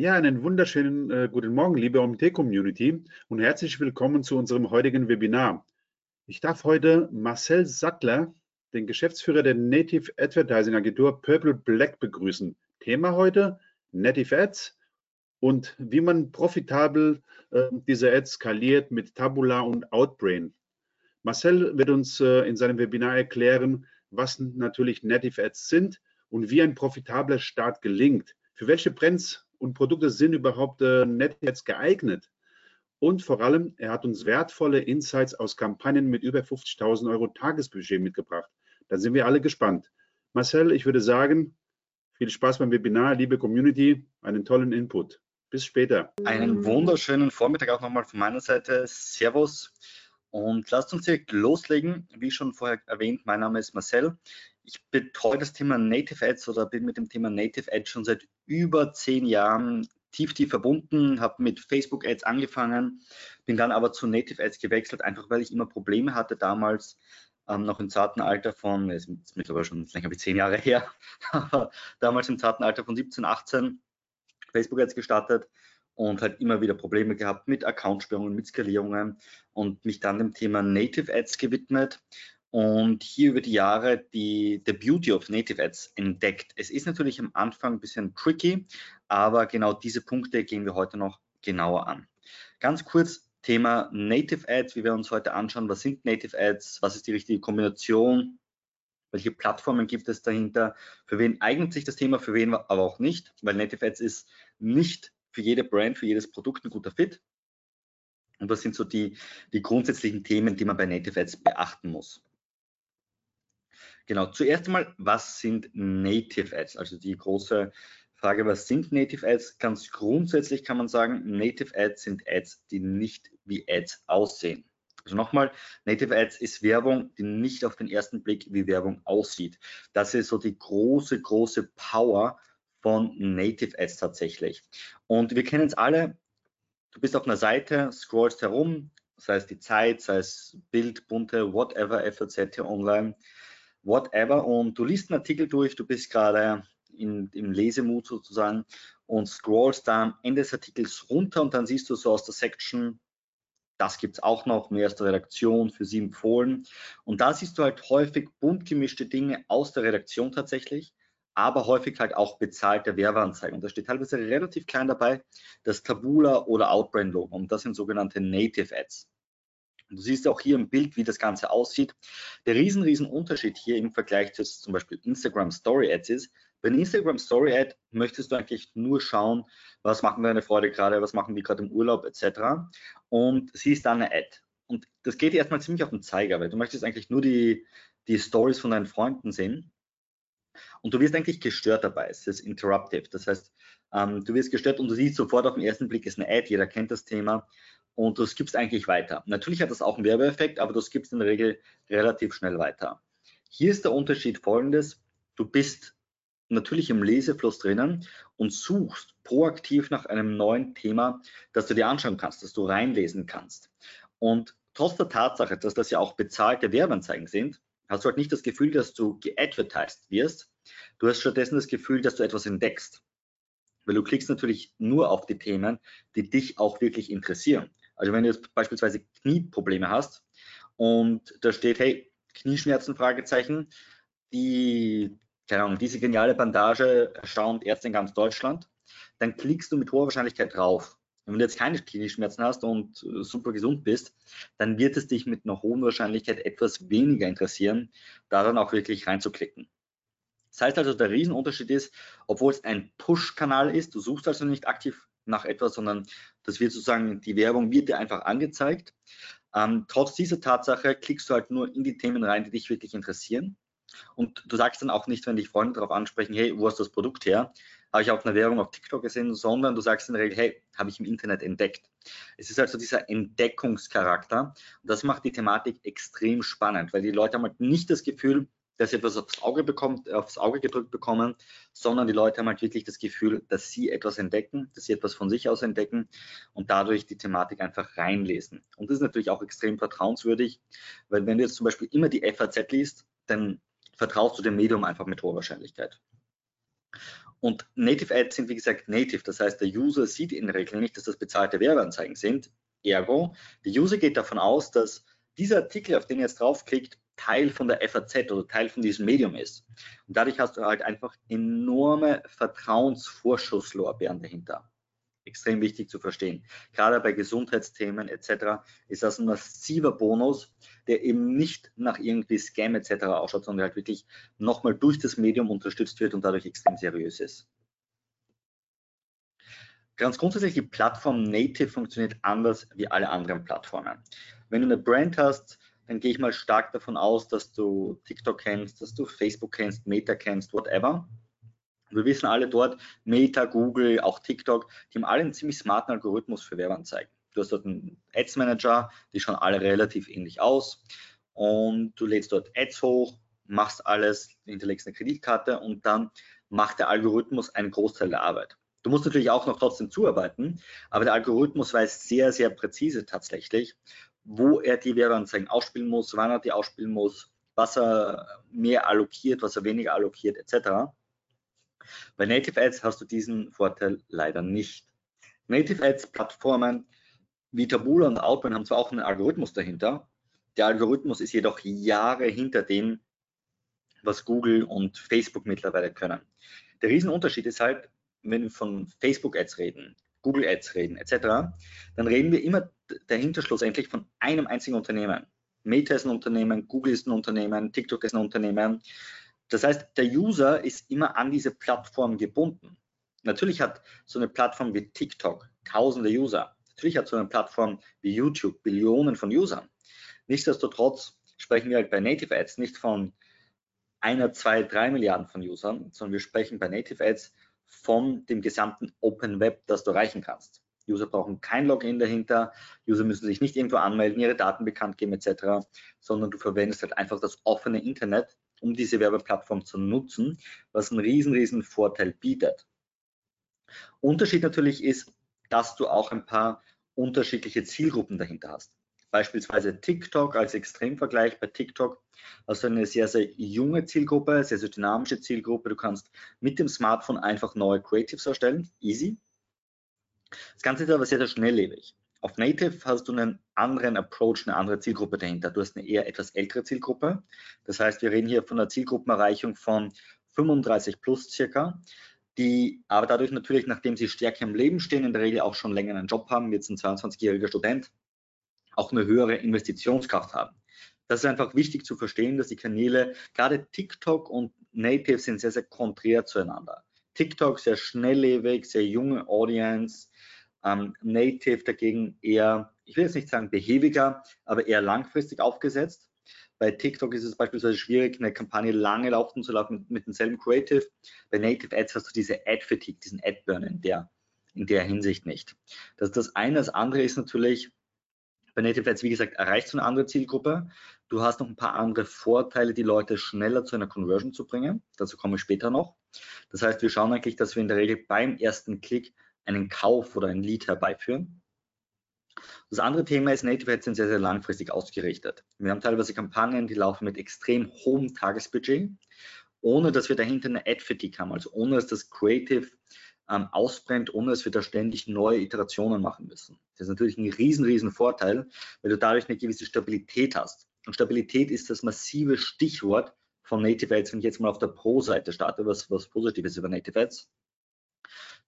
Ja, einen wunderschönen äh, guten Morgen, liebe OMT-Community und herzlich willkommen zu unserem heutigen Webinar. Ich darf heute Marcel Sattler, den Geschäftsführer der Native Advertising Agentur Purple Black begrüßen. Thema heute Native Ads und wie man profitabel äh, diese Ads skaliert mit Tabula und Outbrain. Marcel wird uns äh, in seinem Webinar erklären, was natürlich Native Ads sind und wie ein profitabler Start gelingt. Für welche Brands und Produkte sind überhaupt äh, Native geeignet? Und vor allem, er hat uns wertvolle Insights aus Kampagnen mit über 50.000 Euro Tagesbudget mitgebracht. Da sind wir alle gespannt. Marcel, ich würde sagen, viel Spaß beim Webinar, liebe Community, einen tollen Input. Bis später. Einen wunderschönen Vormittag auch nochmal von meiner Seite. Servus. Und lasst uns direkt loslegen. Wie schon vorher erwähnt, mein Name ist Marcel. Ich betreue das Thema Native Ads oder bin mit dem Thema Native Ads schon seit über zehn Jahren tief, tief verbunden, habe mit Facebook Ads angefangen, bin dann aber zu Native Ads gewechselt, einfach weil ich immer Probleme hatte damals, ähm, noch im zarten Alter von, ist mittlerweile schon länger wie zehn Jahre her, aber damals im zarten Alter von 17, 18 Facebook Ads gestartet und halt immer wieder Probleme gehabt mit Accountsperrungen, mit Skalierungen und mich dann dem Thema Native Ads gewidmet und hier über die Jahre die the Beauty of Native Ads entdeckt. Es ist natürlich am Anfang ein bisschen tricky, aber genau diese Punkte gehen wir heute noch genauer an. Ganz kurz Thema Native Ads, wie wir uns heute anschauen, was sind Native Ads, was ist die richtige Kombination, welche Plattformen gibt es dahinter, für wen eignet sich das Thema, für wen aber auch nicht, weil Native Ads ist nicht für jede Brand, für jedes Produkt ein guter Fit. Und das sind so die, die grundsätzlichen Themen, die man bei Native Ads beachten muss. Genau, zuerst einmal, was sind Native Ads? Also die große Frage, was sind Native Ads? Ganz grundsätzlich kann man sagen, Native Ads sind Ads, die nicht wie Ads aussehen. Also nochmal, Native Ads ist Werbung, die nicht auf den ersten Blick wie Werbung aussieht. Das ist so die große, große Power von Native Ads tatsächlich. Und wir kennen es alle, du bist auf einer Seite, scrollst herum, sei es die Zeit, sei es Bild, bunte, whatever, FAZ online, whatever, und du liest einen Artikel durch, du bist gerade in, im Lesemut sozusagen und scrollst da am Ende des Artikels runter und dann siehst du so aus der Section, das gibt es auch noch, mehr aus der Redaktion, für sie empfohlen. Und da siehst du halt häufig bunt gemischte Dinge aus der Redaktion tatsächlich, aber häufig halt auch bezahlte Werbeanzeigen. Und da steht teilweise relativ klein dabei das Tabula oder Outbrand Logo und das sind sogenannte Native Ads. Du siehst auch hier im Bild, wie das Ganze aussieht. Der riesen, riesen Unterschied hier im Vergleich zu zum Beispiel Instagram Story Ads ist, bei Instagram Story Ad möchtest du eigentlich nur schauen, was machen deine Freunde gerade, was machen die gerade im Urlaub etc. Und siehst dann eine Ad. Und das geht erstmal ziemlich auf den Zeiger, weil du möchtest eigentlich nur die, die Stories von deinen Freunden sehen. Und du wirst eigentlich gestört dabei. Es ist interruptive. Das heißt, ähm, du wirst gestört und du siehst sofort auf den ersten Blick ist eine Ad, jeder kennt das Thema und du skippst eigentlich weiter. Natürlich hat das auch einen Werbeeffekt, aber du skippst in der Regel relativ schnell weiter. Hier ist der Unterschied folgendes. Du bist natürlich im Lesefluss drinnen und suchst proaktiv nach einem neuen Thema, das du dir anschauen kannst, das du reinlesen kannst. Und trotz der Tatsache, dass das ja auch bezahlte Werbeanzeigen sind, hast du halt nicht das Gefühl, dass du geadvertised wirst. Du hast stattdessen das Gefühl, dass du etwas entdeckst. Weil du klickst natürlich nur auf die Themen, die dich auch wirklich interessieren. Also wenn du jetzt beispielsweise Knieprobleme hast und da steht, hey, Knieschmerzen, Fragezeichen, die keine Ahnung, diese geniale Bandage erstaunt Ärzte in ganz Deutschland, dann klickst du mit hoher Wahrscheinlichkeit drauf. Und wenn du jetzt keine Knieschmerzen hast und äh, super gesund bist, dann wird es dich mit einer hohen Wahrscheinlichkeit etwas weniger interessieren, da dann auch wirklich reinzuklicken. Das heißt also, der Riesenunterschied ist, obwohl es ein Push-Kanal ist, du suchst also nicht aktiv nach etwas, sondern das wird sozusagen, die Werbung wird dir einfach angezeigt. Ähm, trotz dieser Tatsache klickst du halt nur in die Themen rein, die dich wirklich interessieren. Und du sagst dann auch nicht, wenn dich Freunde darauf ansprechen, hey, wo hast du das Produkt her? Habe ich auf einer Werbung auf TikTok gesehen, sondern du sagst in der Regel, hey, habe ich im Internet entdeckt. Es ist also dieser Entdeckungscharakter. Und das macht die Thematik extrem spannend, weil die Leute haben halt nicht das Gefühl, dass sie etwas aufs Auge, bekommt, aufs Auge gedrückt bekommen, sondern die Leute haben halt wirklich das Gefühl, dass sie etwas entdecken, dass sie etwas von sich aus entdecken und dadurch die Thematik einfach reinlesen. Und das ist natürlich auch extrem vertrauenswürdig, weil wenn du jetzt zum Beispiel immer die FAZ liest, dann vertraust du dem Medium einfach mit hoher Wahrscheinlichkeit. Und Native Ads sind wie gesagt native, das heißt, der User sieht in der Regel nicht, dass das bezahlte Werbeanzeigen sind. Ergo, der User geht davon aus, dass dieser Artikel, auf den er jetzt draufklickt, Teil von der FAZ oder Teil von diesem Medium ist. Und dadurch hast du halt einfach enorme Vertrauensvorschusslorbeeren dahinter. Extrem wichtig zu verstehen. Gerade bei Gesundheitsthemen etc. ist das ein massiver Bonus, der eben nicht nach irgendwie Scam etc. ausschaut, sondern halt wirklich nochmal durch das Medium unterstützt wird und dadurch extrem seriös ist. Ganz grundsätzlich, die Plattform Native funktioniert anders wie alle anderen Plattformen. Wenn du eine Brand hast, dann gehe ich mal stark davon aus, dass du TikTok kennst, dass du Facebook kennst, Meta kennst, whatever. Wir wissen alle dort, Meta, Google, auch TikTok, die haben alle einen ziemlich smarten Algorithmus für Werbeanzeigen. Du hast dort einen Ads Manager, die schauen alle relativ ähnlich aus und du lädst dort Ads hoch, machst alles, hinterlegst eine Kreditkarte und dann macht der Algorithmus einen Großteil der Arbeit. Du musst natürlich auch noch trotzdem zuarbeiten, aber der Algorithmus weiß sehr, sehr präzise tatsächlich, wo er die Werbeanzeigen ausspielen muss, wann er die ausspielen muss, was er mehr allokiert, was er weniger allokiert, etc. Bei Native Ads hast du diesen Vorteil leider nicht. Native Ads Plattformen wie Taboola und Outbrain haben zwar auch einen Algorithmus dahinter, der Algorithmus ist jedoch Jahre hinter dem, was Google und Facebook mittlerweile können. Der Riesenunterschied ist halt, wenn wir von Facebook Ads reden, Google Ads reden etc., dann reden wir immer dahinter schlussendlich von einem einzigen Unternehmen. Meta ist ein Unternehmen, Google ist ein Unternehmen, TikTok ist ein Unternehmen. Das heißt, der User ist immer an diese Plattform gebunden. Natürlich hat so eine Plattform wie TikTok tausende User. Natürlich hat so eine Plattform wie YouTube Billionen von Usern. Nichtsdestotrotz sprechen wir halt bei Native Ads nicht von einer, zwei, drei Milliarden von Usern, sondern wir sprechen bei Native Ads von dem gesamten Open Web, das du erreichen kannst. User brauchen kein Login dahinter, User müssen sich nicht irgendwo anmelden, ihre Daten bekannt geben etc., sondern du verwendest halt einfach das offene Internet, um diese Werbeplattform zu nutzen, was einen riesen, riesen Vorteil bietet. Unterschied natürlich ist, dass du auch ein paar unterschiedliche Zielgruppen dahinter hast. Beispielsweise TikTok als Extremvergleich. Bei TikTok hast du eine sehr, sehr junge Zielgruppe, sehr, sehr dynamische Zielgruppe. Du kannst mit dem Smartphone einfach neue Creatives erstellen. Easy. Das Ganze ist aber sehr, sehr schnelllebig. Auf Native hast du einen anderen Approach, eine andere Zielgruppe dahinter. Du hast eine eher etwas ältere Zielgruppe. Das heißt, wir reden hier von einer Zielgruppenerreichung von 35 plus circa, die aber dadurch natürlich, nachdem sie stärker im Leben stehen, in der Regel auch schon länger einen Job haben, jetzt ein 22-jähriger Student, auch eine höhere Investitionskraft haben. Das ist einfach wichtig zu verstehen, dass die Kanäle, gerade TikTok und Native sind sehr, sehr konträr zueinander. TikTok sehr schnelllebig, sehr junge Audience, ähm, Native dagegen eher, ich will jetzt nicht sagen behäbiger, aber eher langfristig aufgesetzt. Bei TikTok ist es beispielsweise schwierig, eine Kampagne lange laufen zu lassen mit, mit demselben Creative. Bei Native Ads hast du diese Ad-Fatigue, diesen Ad-Burn in der, in der Hinsicht nicht. Das ist das eine. Das andere ist natürlich, bei Native Ads, wie gesagt, erreichst du eine andere Zielgruppe. Du hast noch ein paar andere Vorteile, die Leute schneller zu einer Conversion zu bringen. Dazu komme ich später noch. Das heißt, wir schauen eigentlich, dass wir in der Regel beim ersten Klick einen Kauf oder ein Lead herbeiführen. Das andere Thema ist, Native Ads sind sehr, sehr langfristig ausgerichtet. Wir haben teilweise Kampagnen, die laufen mit extrem hohem Tagesbudget, ohne dass wir dahinter eine Ad-Fatigue haben, also ohne dass das Creative ähm, ausbrennt, ohne dass wir da ständig neue Iterationen machen müssen. Das ist natürlich ein riesen, riesen Vorteil, weil du dadurch eine gewisse Stabilität hast. Und Stabilität ist das massive Stichwort von Native Ads, wenn ich jetzt mal auf der Pro-Seite starte, was, was Positives über Native Ads.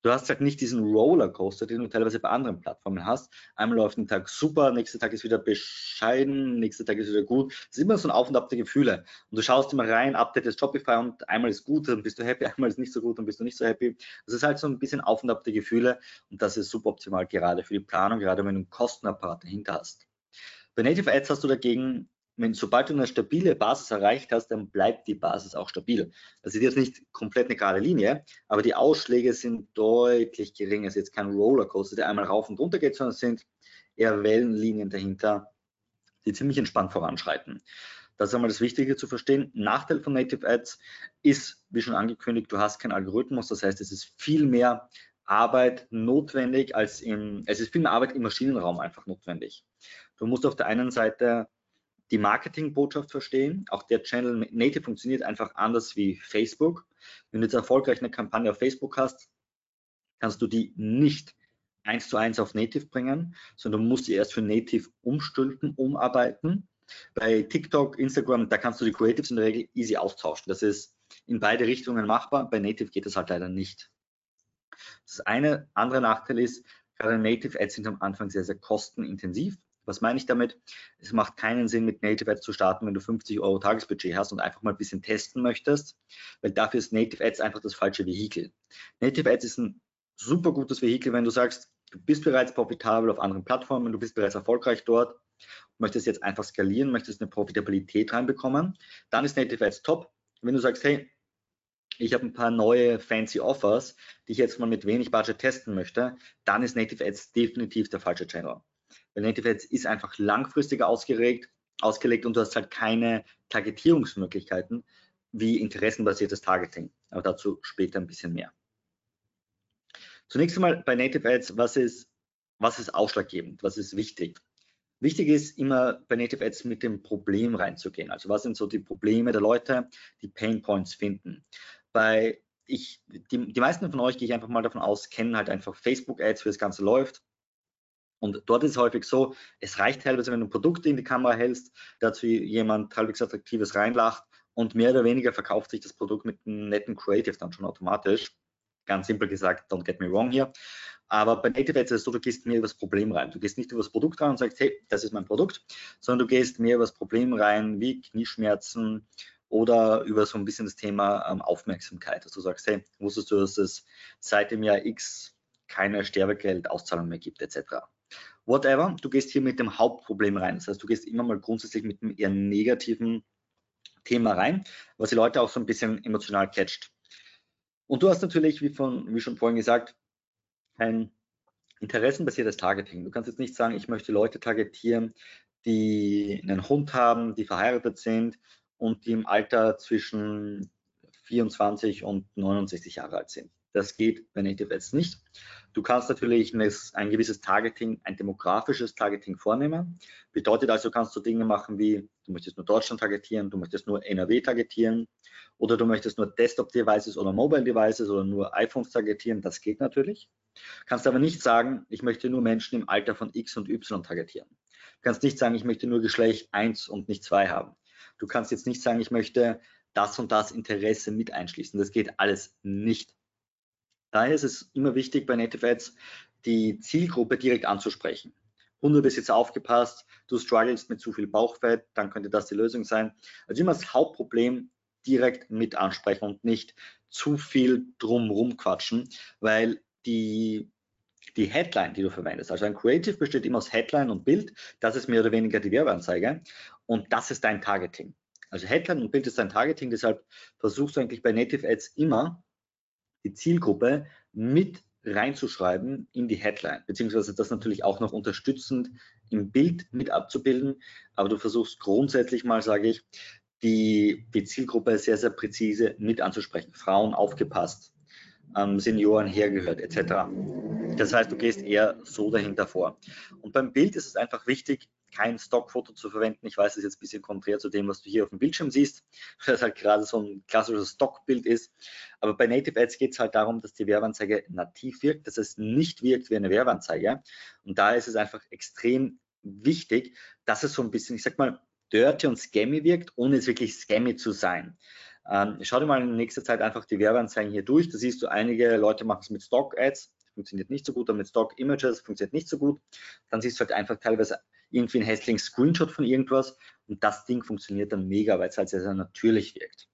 Du hast halt nicht diesen Rollercoaster, den du teilweise bei anderen Plattformen hast. Einmal läuft ein Tag super, nächster Tag ist wieder bescheiden, nächster Tag ist wieder gut. Es ist immer so ein Auf und Ab der Gefühle. Und du schaust immer rein, Update ist Shopify und einmal ist gut, dann bist du happy, einmal ist nicht so gut, dann bist du nicht so happy. Das ist halt so ein bisschen Auf und Ab der Gefühle und das ist super optimal gerade für die Planung, gerade wenn du einen Kostenapparat dahinter hast. Bei Native Ads hast du dagegen wenn, sobald du eine stabile Basis erreicht hast, dann bleibt die Basis auch stabil. Das ist jetzt nicht komplett eine gerade Linie, aber die Ausschläge sind deutlich geringer. Es ist jetzt kein Rollercoaster, der einmal rauf und runter geht, sondern es sind eher Wellenlinien dahinter, die ziemlich entspannt voranschreiten. Das ist einmal das Wichtige zu verstehen. Nachteil von Native Ads ist, wie schon angekündigt, du hast keinen Algorithmus. Das heißt, es ist viel mehr Arbeit notwendig als im, es ist viel mehr Arbeit im Maschinenraum einfach notwendig. Du musst auf der einen Seite die Marketingbotschaft verstehen. Auch der Channel Native funktioniert einfach anders wie Facebook. Wenn du jetzt erfolgreich eine Kampagne auf Facebook hast, kannst du die nicht eins zu eins auf Native bringen, sondern musst sie erst für Native umstülpen, umarbeiten. Bei TikTok, Instagram, da kannst du die Creatives in der Regel easy austauschen. Das ist in beide Richtungen machbar. Bei Native geht das halt leider nicht. Das eine andere Nachteil ist, gerade Native Ads sind am Anfang sehr, sehr kostenintensiv. Was meine ich damit? Es macht keinen Sinn, mit Native Ads zu starten, wenn du 50 Euro Tagesbudget hast und einfach mal ein bisschen testen möchtest, weil dafür ist Native Ads einfach das falsche Vehikel. Native Ads ist ein super gutes Vehikel, wenn du sagst, du bist bereits profitabel auf anderen Plattformen, du bist bereits erfolgreich dort, möchtest jetzt einfach skalieren, möchtest eine Profitabilität reinbekommen, dann ist Native Ads top. Wenn du sagst, hey, ich habe ein paar neue fancy Offers, die ich jetzt mal mit wenig Budget testen möchte, dann ist Native Ads definitiv der falsche Channel. Weil Native Ads ist einfach langfristiger ausgeregt, ausgelegt und du hast halt keine Targetierungsmöglichkeiten wie interessenbasiertes Targeting. Aber dazu später ein bisschen mehr. Zunächst einmal bei Native Ads, was ist, was ist ausschlaggebend, was ist wichtig? Wichtig ist immer bei Native Ads mit dem Problem reinzugehen. Also was sind so die Probleme der Leute, die Pain Points finden? Bei ich, die, die meisten von euch, gehe ich einfach mal davon aus, kennen halt einfach Facebook Ads, wie das Ganze läuft. Und dort ist es häufig so, es reicht teilweise, wenn du Produkte in die Kamera hältst, dazu jemand halbwegs attraktives reinlacht und mehr oder weniger verkauft sich das Produkt mit einem netten Creative dann schon automatisch. Ganz simpel gesagt, don't get me wrong hier. Aber bei Native Ads ist es so, du gehst mehr über das Problem rein. Du gehst nicht über das Produkt rein und sagst, hey, das ist mein Produkt, sondern du gehst mehr über das Problem rein, wie Knieschmerzen oder über so ein bisschen das Thema ähm, Aufmerksamkeit. Dass du sagst, hey, wusstest du, dass es seit dem Jahr X keine Sterbegeldauszahlung mehr gibt, etc. Whatever, du gehst hier mit dem Hauptproblem rein. Das heißt, du gehst immer mal grundsätzlich mit einem eher negativen Thema rein, was die Leute auch so ein bisschen emotional catcht. Und du hast natürlich, wie, von, wie schon vorhin gesagt, ein interessenbasiertes Targeting. Du kannst jetzt nicht sagen, ich möchte Leute targetieren, die einen Hund haben, die verheiratet sind und die im Alter zwischen 24 und 69 Jahre alt sind. Das geht bei Native Ads nicht. Du kannst natürlich ein gewisses Targeting, ein demografisches Targeting vornehmen. Bedeutet also, kannst du Dinge machen wie, du möchtest nur Deutschland targetieren, du möchtest nur NRW targetieren oder du möchtest nur Desktop-Devices oder Mobile-Devices oder nur iPhones targetieren. Das geht natürlich. Kannst aber nicht sagen, ich möchte nur Menschen im Alter von X und Y targetieren. Du kannst nicht sagen, ich möchte nur Geschlecht 1 und nicht 2 haben. Du kannst jetzt nicht sagen, ich möchte das und das Interesse mit einschließen. Das geht alles nicht. Daher ist es immer wichtig bei Native Ads, die Zielgruppe direkt anzusprechen. Hundebesitzer aufgepasst, du strugglest mit zu viel Bauchfett, dann könnte das die Lösung sein. Also immer das Hauptproblem direkt mit ansprechen und nicht zu viel drumrum quatschen, weil die, die Headline, die du verwendest, also ein Creative besteht immer aus Headline und Bild, das ist mehr oder weniger die Werbeanzeige und das ist dein Targeting. Also Headline und Bild ist dein Targeting, deshalb versuchst du eigentlich bei Native Ads immer die Zielgruppe mit reinzuschreiben in die Headline, beziehungsweise das natürlich auch noch unterstützend im Bild mit abzubilden. Aber du versuchst grundsätzlich mal, sage ich, die, die Zielgruppe sehr, sehr präzise mit anzusprechen. Frauen aufgepasst, ähm, Senioren hergehört, etc. Das heißt, du gehst eher so dahinter vor. Und beim Bild ist es einfach wichtig, kein Stockfoto zu verwenden. Ich weiß, das ist jetzt ein bisschen konträr zu dem, was du hier auf dem Bildschirm siehst, weil das halt gerade so ein klassisches Stockbild ist. Aber bei Native Ads geht es halt darum, dass die Werbeanzeige nativ wirkt, dass es nicht wirkt wie eine Werbeanzeige. Und da ist es einfach extrem wichtig, dass es so ein bisschen, ich sag mal, dirty und scammy wirkt, ohne es wirklich scammy zu sein. Ähm, schau dir mal in nächster Zeit einfach die Werbeanzeigen hier durch. Da siehst du, einige Leute machen es mit Stock-Ads, funktioniert nicht so gut, oder mit Stock-Images funktioniert nicht so gut. Dann siehst du halt einfach teilweise irgendwie einen hässlichen Screenshot von irgendwas und das Ding funktioniert dann mega, weil es halt sehr, sehr natürlich wirkt.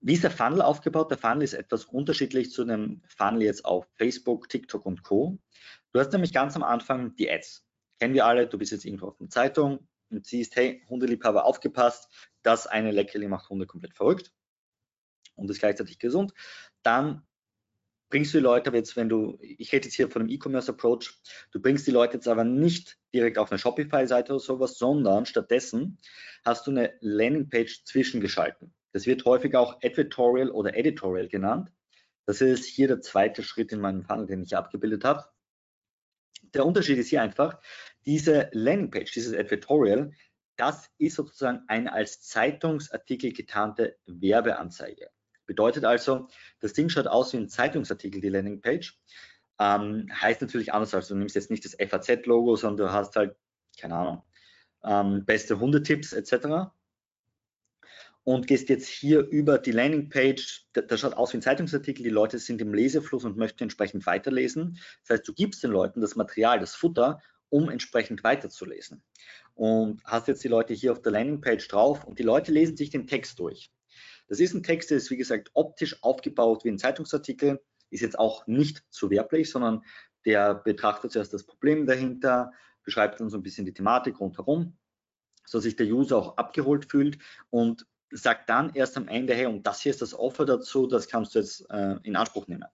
Wie ist der Funnel aufgebaut? Der Funnel ist etwas unterschiedlich zu einem Funnel jetzt auf Facebook, TikTok und Co. Du hast nämlich ganz am Anfang die Ads. Kennen wir alle, du bist jetzt irgendwo auf einer Zeitung und siehst, hey, Hundeliebhaber aufgepasst, das eine Leckerli macht Hunde komplett verrückt und ist gleichzeitig gesund. Dann bringst du die Leute jetzt, wenn du, ich rede jetzt hier von einem E-Commerce-Approach, du bringst die Leute jetzt aber nicht direkt auf eine Shopify-Seite oder sowas, sondern stattdessen hast du eine Landingpage zwischengeschalten. Das wird häufig auch Advertorial oder Editorial genannt. Das ist hier der zweite Schritt in meinem Funnel, den ich abgebildet habe. Der Unterschied ist hier einfach, diese Landingpage, dieses Advertorial, das ist sozusagen eine als Zeitungsartikel getarnte Werbeanzeige. Bedeutet also, das Ding schaut aus wie ein Zeitungsartikel, die Landingpage. Ähm, heißt natürlich anders, also du nimmst jetzt nicht das FAZ-Logo, sondern du hast halt, keine Ahnung, ähm, beste Hundetipps etc. Und gehst jetzt hier über die Landingpage, da, das schaut aus wie ein Zeitungsartikel, die Leute sind im Lesefluss und möchten entsprechend weiterlesen. Das heißt, du gibst den Leuten das Material, das Futter, um entsprechend weiterzulesen. Und hast jetzt die Leute hier auf der Landingpage drauf und die Leute lesen sich den Text durch. Das ist ein Text, der ist wie gesagt optisch aufgebaut wie ein Zeitungsartikel, ist jetzt auch nicht zu werblich, sondern der betrachtet zuerst das Problem dahinter, beschreibt dann so ein bisschen die Thematik rundherum, so sich der User auch abgeholt fühlt und sagt dann erst am Ende, hey, und das hier ist das Offer dazu, das kannst du jetzt äh, in Anspruch nehmen.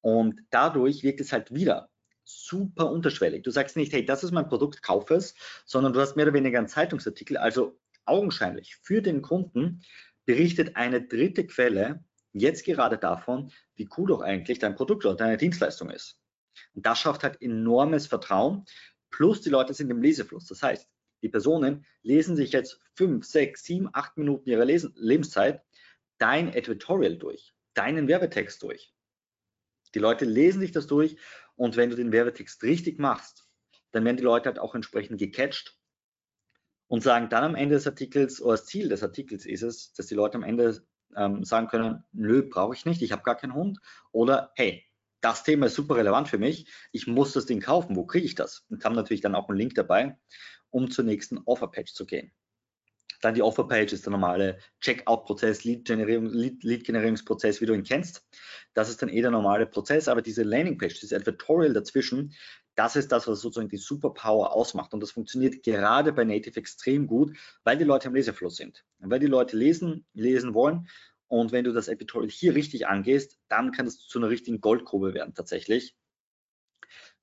Und dadurch wirkt es halt wieder super unterschwellig. Du sagst nicht, hey, das ist mein Produkt, kauf es, sondern du hast mehr oder weniger einen Zeitungsartikel, also augenscheinlich für den Kunden berichtet eine dritte Quelle jetzt gerade davon, wie cool doch eigentlich dein Produkt oder deine Dienstleistung ist. Und das schafft halt enormes Vertrauen. Plus die Leute sind im Lesefluss. Das heißt, die Personen lesen sich jetzt fünf, sechs, sieben, acht Minuten ihrer Lesen Lebenszeit dein Editorial durch, deinen Werbetext durch. Die Leute lesen sich das durch und wenn du den Werbetext richtig machst, dann werden die Leute halt auch entsprechend gecatcht und sagen dann am Ende des Artikels, oder das Ziel des Artikels ist es, dass die Leute am Ende ähm, sagen können, nö, brauche ich nicht, ich habe gar keinen Hund. Oder hey, das Thema ist super relevant für mich, ich muss das Ding kaufen, wo kriege ich das? Und haben natürlich dann auch einen Link dabei, um zur nächsten Offerpage zu gehen. Dann die Offerpage ist der normale Checkout-Prozess, Lead-Generierungsprozess, Lead wie du ihn kennst. Das ist dann eh der normale Prozess, aber diese Landingpage, dieses Advertorial dazwischen, das ist das, was sozusagen die Superpower ausmacht. Und das funktioniert gerade bei Native extrem gut, weil die Leute im Lesefluss sind. Und weil die Leute lesen, lesen wollen. Und wenn du das Editorial hier richtig angehst, dann kann es zu einer richtigen Goldgrube werden tatsächlich.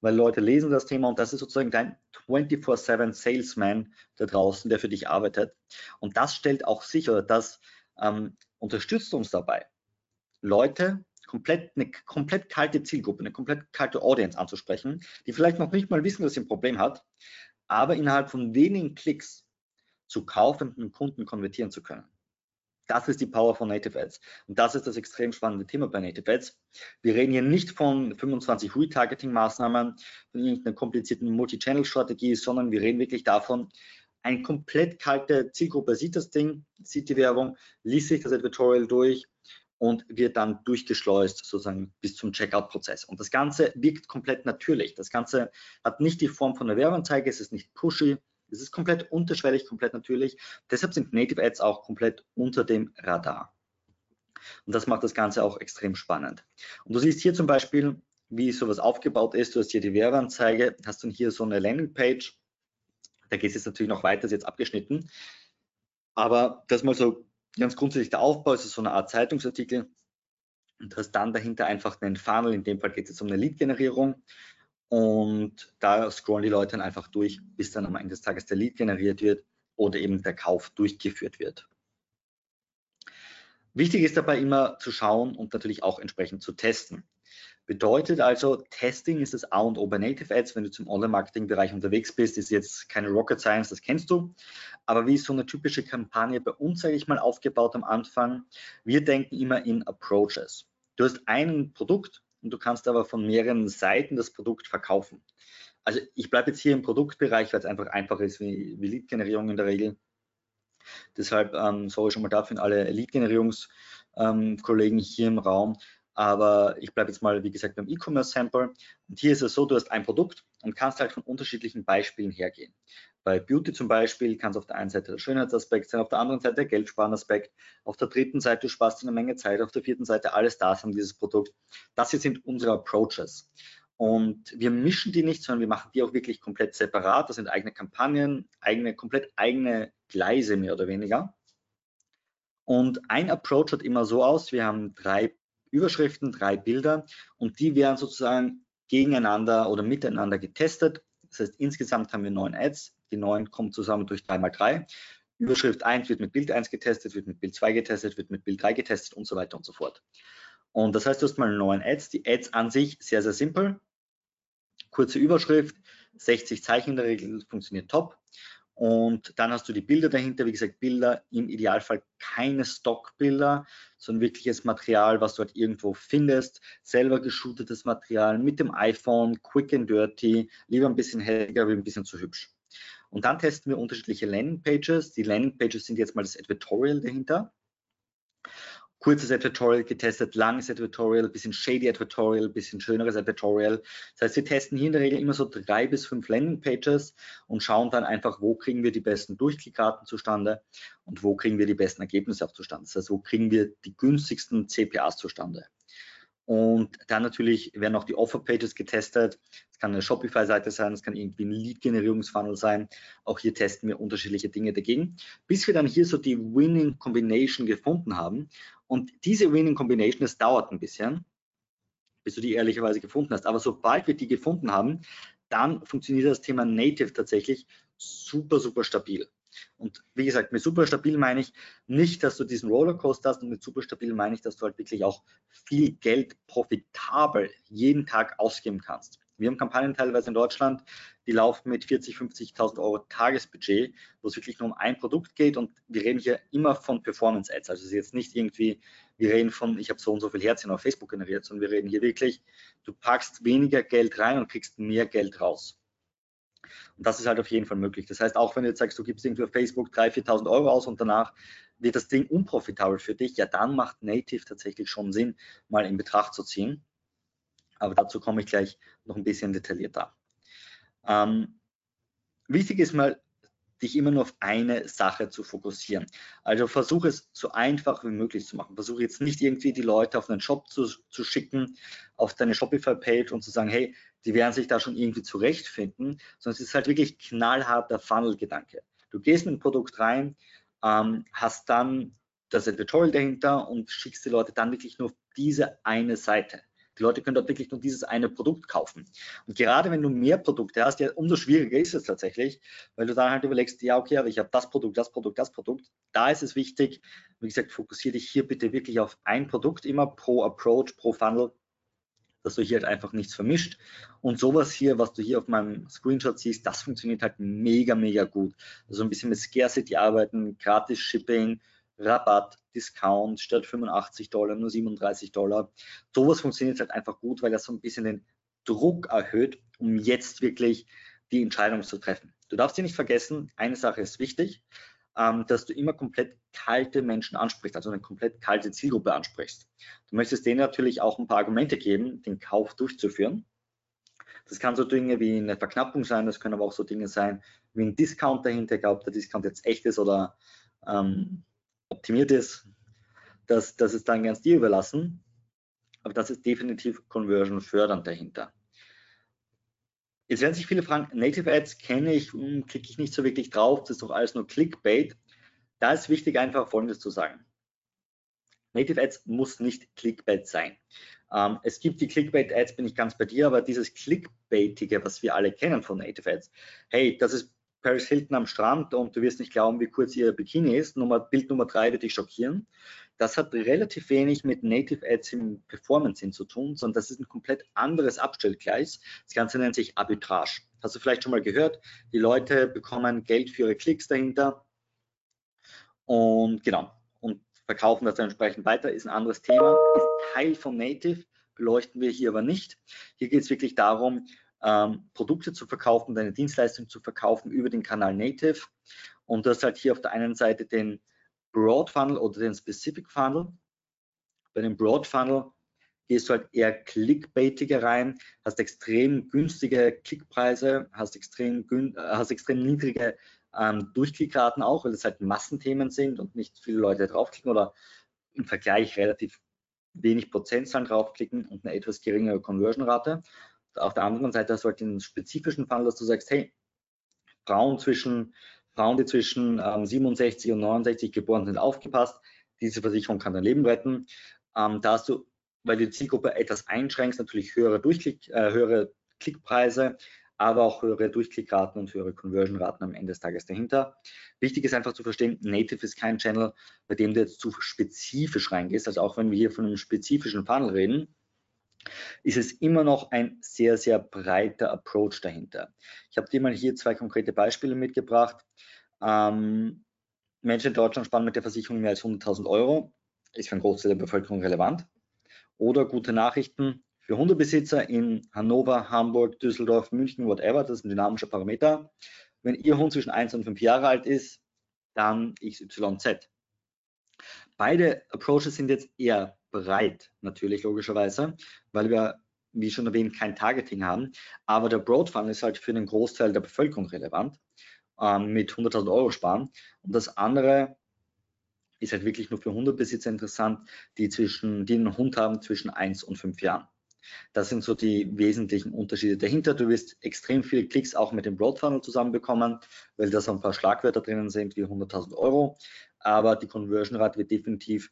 Weil Leute lesen das Thema und das ist sozusagen dein 24-7 Salesman da draußen, der für dich arbeitet. Und das stellt auch sicher, das ähm, unterstützt uns dabei, Leute komplett, eine komplett kalte Zielgruppe, eine komplett kalte Audience anzusprechen, die vielleicht noch nicht mal wissen, dass sie ein Problem hat, aber innerhalb von wenigen Klicks zu kaufenden Kunden konvertieren zu können. Das ist die Power von Native Ads. Und das ist das extrem spannende Thema bei Native Ads. Wir reden hier nicht von 25 Retargeting-Maßnahmen, von irgendeiner komplizierten Multi-Channel-Strategie, sondern wir reden wirklich davon, eine komplett kalte Zielgruppe sieht das Ding, sieht die Werbung, liest sich das Editorial durch und wird dann durchgeschleust sozusagen bis zum Checkout-Prozess. Und das Ganze wirkt komplett natürlich. Das Ganze hat nicht die Form von einer Werbeanzeige, es ist nicht pushy, es ist komplett unterschwellig, komplett natürlich. Deshalb sind Native Ads auch komplett unter dem Radar. Und das macht das Ganze auch extrem spannend. Und du siehst hier zum Beispiel, wie sowas aufgebaut ist. Du hast hier die Werbeanzeige, hast dann hier so eine Landingpage. Da geht es jetzt natürlich noch weiter, ist jetzt abgeschnitten. Aber das mal so ganz grundsätzlich der Aufbau ist so eine Art Zeitungsartikel und hast dann dahinter einfach einen Funnel, in dem Fall geht es um eine Lead-Generierung und da scrollen die Leute dann einfach durch, bis dann am Ende des Tages der Lead generiert wird oder eben der Kauf durchgeführt wird. Wichtig ist dabei immer zu schauen und natürlich auch entsprechend zu testen. Bedeutet also, Testing ist das A und O bei Native Ads. Wenn du zum Online-Marketing-Bereich unterwegs bist, ist jetzt keine Rocket Science, das kennst du. Aber wie ist so eine typische Kampagne bei uns, sage ich mal, aufgebaut am Anfang? Wir denken immer in Approaches. Du hast ein Produkt und du kannst aber von mehreren Seiten das Produkt verkaufen. Also ich bleibe jetzt hier im Produktbereich, weil es einfach einfacher ist wie, wie Lead-Generierung in der Regel. Deshalb ähm, sorry schon mal dafür an alle Lead-Generierungskollegen ähm, hier im Raum. Aber ich bleibe jetzt mal, wie gesagt, beim E-Commerce-Sample. Und hier ist es so, du hast ein Produkt und kannst halt von unterschiedlichen Beispielen hergehen. Bei Beauty zum Beispiel kann es auf der einen Seite der Schönheitsaspekt sein, auf der anderen Seite der Geldsparenaspekt, auf der dritten Seite du sparst eine Menge Zeit, auf der vierten Seite alles da sein, dieses Produkt. Das hier sind unsere Approaches. Und wir mischen die nicht, sondern wir machen die auch wirklich komplett separat. Das sind eigene Kampagnen, eigene, komplett eigene Gleise mehr oder weniger. Und ein Approach schaut immer so aus, wir haben drei Überschriften, drei Bilder und die werden sozusagen gegeneinander oder miteinander getestet. Das heißt, insgesamt haben wir neun Ads. Die neun kommen zusammen durch 3x3. Überschrift 1 wird mit Bild 1 getestet, wird mit Bild 2 getestet, wird mit Bild 3 getestet und so weiter und so fort. Und das heißt, du hast mal neun Ads. Die Ads an sich sehr, sehr simpel. Kurze Überschrift, 60 Zeichen in der Regel, funktioniert top. Und dann hast du die Bilder dahinter, wie gesagt, Bilder im Idealfall keine Stockbilder, sondern wirkliches Material, was du halt irgendwo findest, selber geshootetes Material mit dem iPhone, quick and dirty, lieber ein bisschen helliger, wie ein bisschen zu hübsch. Und dann testen wir unterschiedliche Landingpages. Die Landingpages sind jetzt mal das Advertorial dahinter kurzes Advertorial getestet, langes Advertorial, bisschen shady Advertorial, bisschen schöneres Advertorial. Das heißt, wir testen hier in der Regel immer so drei bis fünf Landingpages und schauen dann einfach, wo kriegen wir die besten Durchklickraten zustande und wo kriegen wir die besten Ergebnisse auch zustande. Das heißt, wo kriegen wir die günstigsten CPAs zustande. Und dann natürlich werden auch die Offer-Pages getestet. Es kann eine Shopify-Seite sein, es kann irgendwie ein Lead-Generierungsfunnel sein. Auch hier testen wir unterschiedliche Dinge dagegen, bis wir dann hier so die Winning Combination gefunden haben. Und diese Winning Combination, das dauert ein bisschen, bis du die ehrlicherweise gefunden hast. Aber sobald wir die gefunden haben, dann funktioniert das Thema Native tatsächlich super, super stabil. Und wie gesagt, mit super stabil meine ich nicht, dass du diesen Rollercoaster hast und mit super stabil meine ich, dass du halt wirklich auch viel Geld profitabel jeden Tag ausgeben kannst. Wir haben Kampagnen teilweise in Deutschland, die laufen mit 40, 50.000 Euro Tagesbudget, wo es wirklich nur um ein Produkt geht und wir reden hier immer von Performance Ads. Also es ist jetzt nicht irgendwie, wir reden von, ich habe so und so viel Herzchen auf Facebook generiert, sondern wir reden hier wirklich, du packst weniger Geld rein und kriegst mehr Geld raus. Und das ist halt auf jeden Fall möglich. Das heißt, auch wenn du jetzt sagst, du gibst irgendwie auf Facebook 3.000, 4.000 Euro aus und danach wird das Ding unprofitabel für dich, ja, dann macht Native tatsächlich schon Sinn, mal in Betracht zu ziehen. Aber dazu komme ich gleich noch ein bisschen detaillierter. Ähm, wichtig ist mal, dich immer nur auf eine Sache zu fokussieren. Also versuche es so einfach wie möglich zu machen. Versuche jetzt nicht irgendwie die Leute auf einen Shop zu, zu schicken, auf deine Shopify-Page und zu sagen, hey, die werden sich da schon irgendwie zurechtfinden, sondern es ist halt wirklich knallharter Funnel-Gedanke. Du gehst mit dem Produkt rein, ähm, hast dann das Editorial dahinter und schickst die Leute dann wirklich nur auf diese eine Seite. Die Leute können dort wirklich nur dieses eine Produkt kaufen. Und gerade wenn du mehr Produkte hast, ja, umso schwieriger ist es tatsächlich, weil du dann halt überlegst, ja, okay, aber ich habe das Produkt, das Produkt, das Produkt. Da ist es wichtig, wie gesagt, fokussiere dich hier bitte wirklich auf ein Produkt immer pro Approach, pro Funnel, dass du hier halt einfach nichts vermischt. Und sowas hier, was du hier auf meinem Screenshot siehst, das funktioniert halt mega, mega gut. Also ein bisschen mit Scarcity arbeiten, gratis Shipping, Rabatt, Discount statt 85 Dollar nur 37 Dollar. Sowas funktioniert halt einfach gut, weil das so ein bisschen den Druck erhöht, um jetzt wirklich die Entscheidung zu treffen. Du darfst dir nicht vergessen, eine Sache ist wichtig, ähm, dass du immer komplett kalte Menschen ansprichst, also eine komplett kalte Zielgruppe ansprichst. Du möchtest denen natürlich auch ein paar Argumente geben, den Kauf durchzuführen. Das kann so Dinge wie eine Verknappung sein, das können aber auch so Dinge sein wie ein Discount dahinter, ob der Discount jetzt echt ist oder ähm, optimiert ist, das, das ist dann ganz dir überlassen. Aber das ist definitiv Conversion fördernd dahinter. Jetzt werden sich viele fragen, Native Ads kenne ich, hm, klicke ich nicht so wirklich drauf, das ist doch alles nur Clickbait. Da ist wichtig, einfach Folgendes zu sagen. Native Ads muss nicht Clickbait sein. Ähm, es gibt die Clickbait-Ads, bin ich ganz bei dir, aber dieses Clickbaitige, was wir alle kennen von Native Ads, hey, das ist Paris Hilton am Strand und du wirst nicht glauben, wie kurz ihr Bikini ist. Nummer, Bild Nummer drei wird dich schockieren. Das hat relativ wenig mit Native Ads im Performance hin zu tun, sondern das ist ein komplett anderes Abstellgleis. Das Ganze nennt sich Arbitrage. Hast du vielleicht schon mal gehört? Die Leute bekommen Geld für ihre Klicks dahinter und genau und verkaufen das dann entsprechend weiter. Ist ein anderes Thema, ist Teil von Native, beleuchten wir hier aber nicht. Hier geht es wirklich darum, ähm, Produkte zu verkaufen, deine Dienstleistung zu verkaufen über den Kanal Native. Und das halt hier auf der einen Seite den Broad Funnel oder den Specific Funnel. Bei dem Broad Funnel gehst du halt eher clickbaitiger rein, hast extrem günstige Klickpreise, hast extrem, hast extrem niedrige ähm, Durchklickraten auch, weil es halt Massenthemen sind und nicht viele Leute draufklicken oder im Vergleich relativ wenig Prozentzahlen draufklicken und eine etwas geringere Conversion-Rate. Auf der anderen Seite hast du halt den spezifischen Fall, dass du sagst, hey, Frauen zwischen Frauen, die zwischen ähm, 67 und 69 geboren sind, aufgepasst. Diese Versicherung kann dein Leben retten. Ähm, da hast du, weil du die Zielgruppe etwas einschränkst, natürlich höhere Durchklick, äh, höhere Klickpreise, aber auch höhere Durchklickraten und höhere Conversion-Raten am Ende des Tages dahinter. Wichtig ist einfach zu verstehen, Native ist kein Channel, bei dem du jetzt zu spezifisch reingehst. Also auch wenn wir hier von einem spezifischen Funnel reden, ist es immer noch ein sehr, sehr breiter Approach dahinter. Ich habe dir mal hier zwei konkrete Beispiele mitgebracht. Ähm, Menschen in Deutschland sparen mit der Versicherung mehr als 100.000 Euro, ist für einen Großteil der Bevölkerung relevant. Oder gute Nachrichten für Hundebesitzer in Hannover, Hamburg, Düsseldorf, München, whatever, das ist ein dynamischer Parameter. Wenn Ihr Hund zwischen 1 und 5 Jahre alt ist, dann XYZ. Beide Approaches sind jetzt eher breit, natürlich logischerweise, weil wir, wie schon erwähnt, kein Targeting haben. Aber der Broad Funnel ist halt für den Großteil der Bevölkerung relevant, ähm, mit 100.000 Euro sparen. Und das andere ist halt wirklich nur für Hundebesitzer interessant, die zwischen, die einen Hund haben zwischen 1 und 5 Jahren. Das sind so die wesentlichen Unterschiede dahinter. Du wirst extrem viele Klicks auch mit dem Broad Funnel zusammenbekommen, weil da so ein paar Schlagwörter drinnen sind wie 100.000 Euro. Aber die Conversion Rate wird definitiv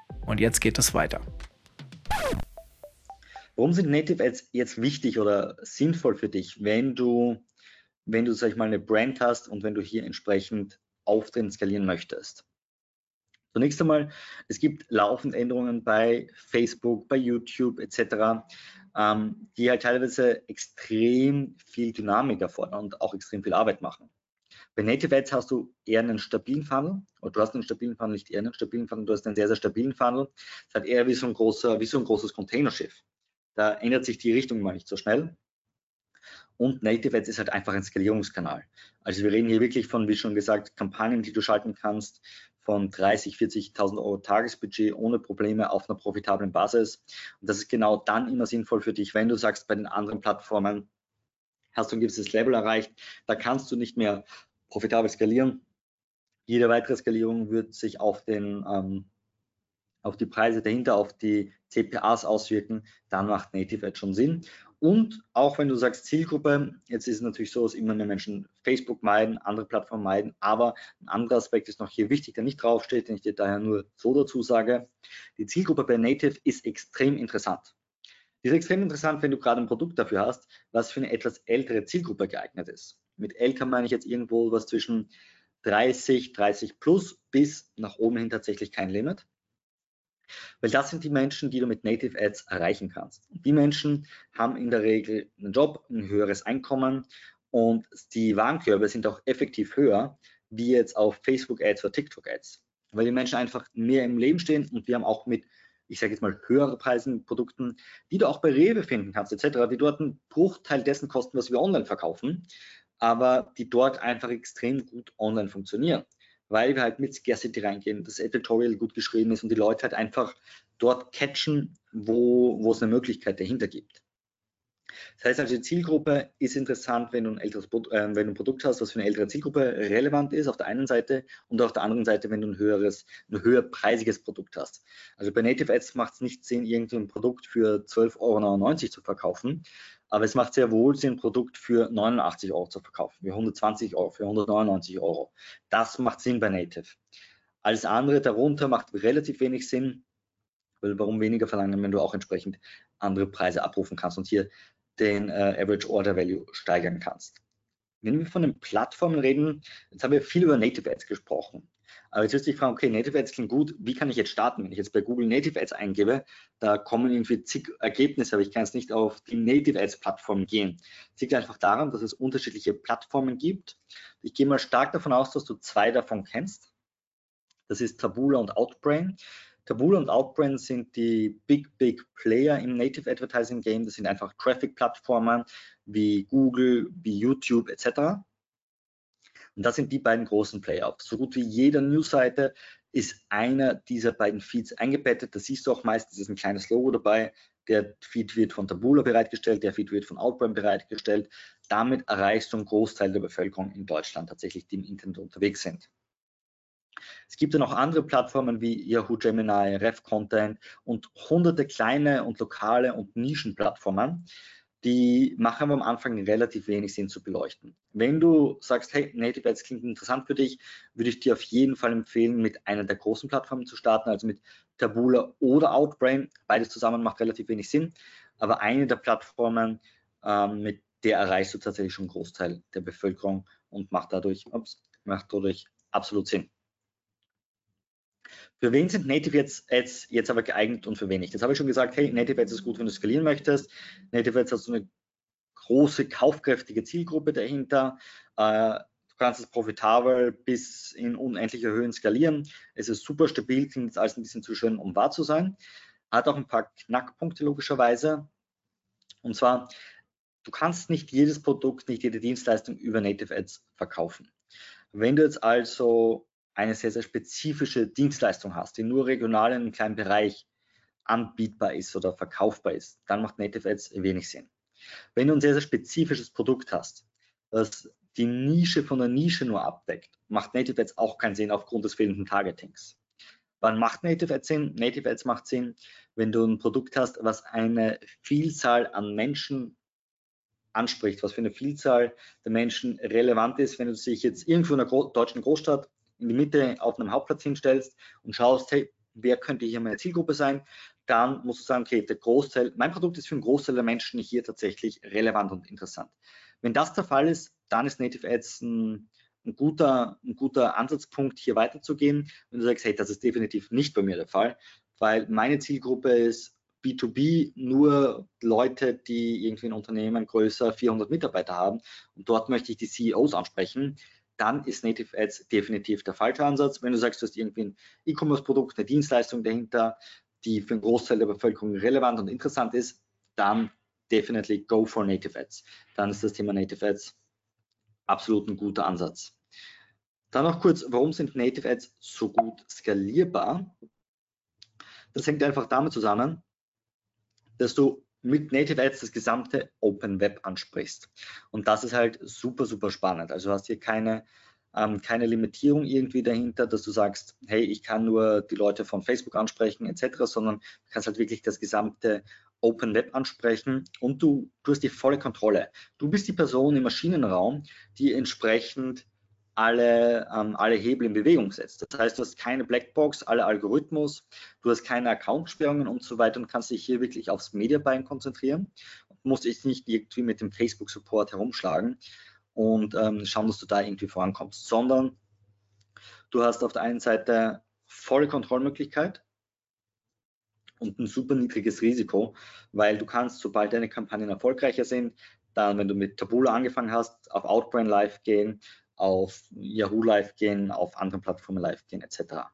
Und jetzt geht es weiter. Warum sind Native Ads jetzt wichtig oder sinnvoll für dich, wenn du, wenn du, sag ich mal, eine Brand hast und wenn du hier entsprechend Auftritt skalieren möchtest? Zunächst einmal, es gibt laufend Änderungen bei Facebook, bei YouTube etc., ähm, die halt teilweise extrem viel Dynamik erfordern und auch extrem viel Arbeit machen. Bei Native Ads hast du eher einen stabilen Funnel, oder du hast einen stabilen Funnel, nicht eher einen stabilen Funnel, du hast einen sehr, sehr stabilen Funnel. Das halt eher wie so ein, großer, wie so ein großes Containerschiff. Da ändert sich die Richtung mal nicht so schnell. Und Native Ads ist halt einfach ein Skalierungskanal. Also wir reden hier wirklich von, wie schon gesagt, Kampagnen, die du schalten kannst, von 30, 40.000 Euro Tagesbudget ohne Probleme auf einer profitablen Basis. Und das ist genau dann immer sinnvoll für dich, wenn du sagst, bei den anderen Plattformen hast du ein gewisses Level erreicht, da kannst du nicht mehr profitabel skalieren. Jede weitere Skalierung wird sich auf, den, ähm, auf die Preise dahinter, auf die CPAs auswirken. Dann macht Native Ad schon Sinn. Und auch wenn du sagst Zielgruppe, jetzt ist es natürlich so, dass immer mehr Menschen Facebook meiden, andere Plattformen meiden, aber ein anderer Aspekt ist noch hier wichtig, der nicht draufsteht, den ich dir daher nur so dazu sage. Die Zielgruppe bei Native ist extrem interessant. Ist extrem interessant, wenn du gerade ein Produkt dafür hast, was für eine etwas ältere Zielgruppe geeignet ist. Mit älter meine ich jetzt irgendwo was zwischen 30, 30 plus bis nach oben hin tatsächlich kein Limit. Weil das sind die Menschen, die du mit Native Ads erreichen kannst. die Menschen haben in der Regel einen Job, ein höheres Einkommen und die Warenkörbe sind auch effektiv höher, wie jetzt auf Facebook Ads oder TikTok Ads. Weil die Menschen einfach mehr im Leben stehen und wir haben auch mit ich sage jetzt mal, höhere Preisen Produkten, die du auch bei Rewe finden kannst, etc., die dort einen Bruchteil dessen kosten, was wir online verkaufen, aber die dort einfach extrem gut online funktionieren, weil wir halt mit Scarcity reingehen, das Editorial gut geschrieben ist und die Leute halt einfach dort catchen, wo, wo es eine Möglichkeit dahinter gibt. Das heißt also, die Zielgruppe ist interessant, wenn du, ein älteres, äh, wenn du ein Produkt hast, was für eine ältere Zielgruppe relevant ist, auf der einen Seite und auf der anderen Seite, wenn du ein höheres, ein höherpreisiges Produkt hast. Also bei Native Ads macht es nicht Sinn, irgendein Produkt für 12,99 Euro zu verkaufen, aber es macht sehr wohl Sinn, ein Produkt für 89 Euro zu verkaufen, für 120 Euro, für 199 Euro. Das macht Sinn bei Native. Alles andere darunter macht relativ wenig Sinn, weil warum weniger verlangen, wenn du auch entsprechend andere Preise abrufen kannst. Und hier den äh, Average Order Value steigern kannst. Wenn wir von den Plattformen reden, jetzt haben wir viel über Native Ads gesprochen. Aber jetzt wirst du dich fragen, okay, Native Ads klingt gut, wie kann ich jetzt starten? Wenn ich jetzt bei Google Native Ads eingebe, da kommen irgendwie zig Ergebnisse, aber ich kann jetzt nicht auf die Native Ads Plattform gehen. Das liegt einfach daran, dass es unterschiedliche Plattformen gibt. Ich gehe mal stark davon aus, dass du zwei davon kennst. Das ist Taboola und Outbrain. Taboola und Outbrain sind die Big, Big Player im Native Advertising Game. Das sind einfach Traffic-Plattformen wie Google, wie YouTube etc. Und das sind die beiden großen Player. So gut wie jeder Newsseite ist einer dieser beiden Feeds eingebettet. Da siehst du auch meistens ist ein kleines Logo dabei. Der Feed wird von Taboola bereitgestellt, der Feed wird von Outbrain bereitgestellt. Damit erreichst du einen Großteil der Bevölkerung in Deutschland tatsächlich, die im Internet unterwegs sind. Es gibt ja noch andere Plattformen wie Yahoo Gemini, Ref Content und hunderte kleine und lokale und Nischenplattformen, die machen aber am Anfang relativ wenig Sinn zu beleuchten. Wenn du sagst, hey, Native Ads klingt interessant für dich, würde ich dir auf jeden Fall empfehlen, mit einer der großen Plattformen zu starten, also mit Taboola oder Outbrain. Beides zusammen macht relativ wenig Sinn, aber eine der Plattformen, ähm, mit der erreichst du tatsächlich schon einen Großteil der Bevölkerung und macht dadurch, ups, macht dadurch absolut Sinn. Für wen sind Native Ads jetzt, jetzt aber geeignet und für wen nicht? Das habe ich schon gesagt, hey, Native Ads ist gut, wenn du skalieren möchtest. Native Ads hat so eine große, kaufkräftige Zielgruppe dahinter. Äh, du kannst es profitabel bis in unendliche Höhen skalieren. Es ist super stabil, klingt jetzt alles ein bisschen zu schön, um wahr zu sein. Hat auch ein paar Knackpunkte logischerweise. Und zwar, du kannst nicht jedes Produkt, nicht jede Dienstleistung über Native Ads verkaufen. Wenn du jetzt also eine sehr, sehr spezifische Dienstleistung hast, die nur regional in einem kleinen Bereich anbietbar ist oder verkaufbar ist, dann macht Native Ads wenig Sinn. Wenn du ein sehr, sehr spezifisches Produkt hast, das die Nische von der Nische nur abdeckt, macht Native Ads auch keinen Sinn aufgrund des fehlenden Targetings. Wann macht Native Ads Sinn? Native Ads macht Sinn, wenn du ein Produkt hast, was eine Vielzahl an Menschen anspricht, was für eine Vielzahl der Menschen relevant ist, wenn du dich jetzt irgendwo in einer deutschen Großstadt in die Mitte auf einem Hauptplatz hinstellst und schaust, hey, wer könnte hier meine Zielgruppe sein, dann musst du sagen, okay, der Großteil, mein Produkt ist für einen Großteil der Menschen hier tatsächlich relevant und interessant. Wenn das der Fall ist, dann ist Native Ads ein, ein, guter, ein guter Ansatzpunkt, hier weiterzugehen. Wenn du sagst, hey, das ist definitiv nicht bei mir der Fall, weil meine Zielgruppe ist B2B nur Leute, die irgendwie ein Unternehmen größer 400 Mitarbeiter haben und dort möchte ich die CEOs ansprechen, dann ist Native Ads definitiv der falsche Ansatz. Wenn du sagst, du hast irgendwie ein E-Commerce-Produkt, eine Dienstleistung dahinter, die für einen Großteil der Bevölkerung relevant und interessant ist, dann definitely go for Native Ads. Dann ist das Thema Native Ads absolut ein guter Ansatz. Dann noch kurz, warum sind Native Ads so gut skalierbar? Das hängt einfach damit zusammen, dass du mit Native Ads das gesamte Open Web ansprichst. Und das ist halt super, super spannend. Also hast hier keine, ähm, keine Limitierung irgendwie dahinter, dass du sagst, hey, ich kann nur die Leute von Facebook ansprechen etc., sondern du kannst halt wirklich das gesamte Open Web ansprechen und du, du hast die volle Kontrolle. Du bist die Person im Maschinenraum, die entsprechend alle, ähm, alle Hebel in Bewegung setzt. Das heißt, du hast keine Blackbox, alle Algorithmus, du hast keine Accountsperrungen und so weiter und kannst dich hier wirklich aufs Mediabuying konzentrieren musst dich nicht irgendwie mit dem Facebook-Support herumschlagen und ähm, schauen, dass du da irgendwie vorankommst, sondern du hast auf der einen Seite volle Kontrollmöglichkeit und ein super niedriges Risiko, weil du kannst, sobald deine Kampagnen erfolgreicher sind, dann, wenn du mit Tabula angefangen hast, auf Outbrain live gehen, auf Yahoo live gehen, auf anderen Plattformen live gehen etc.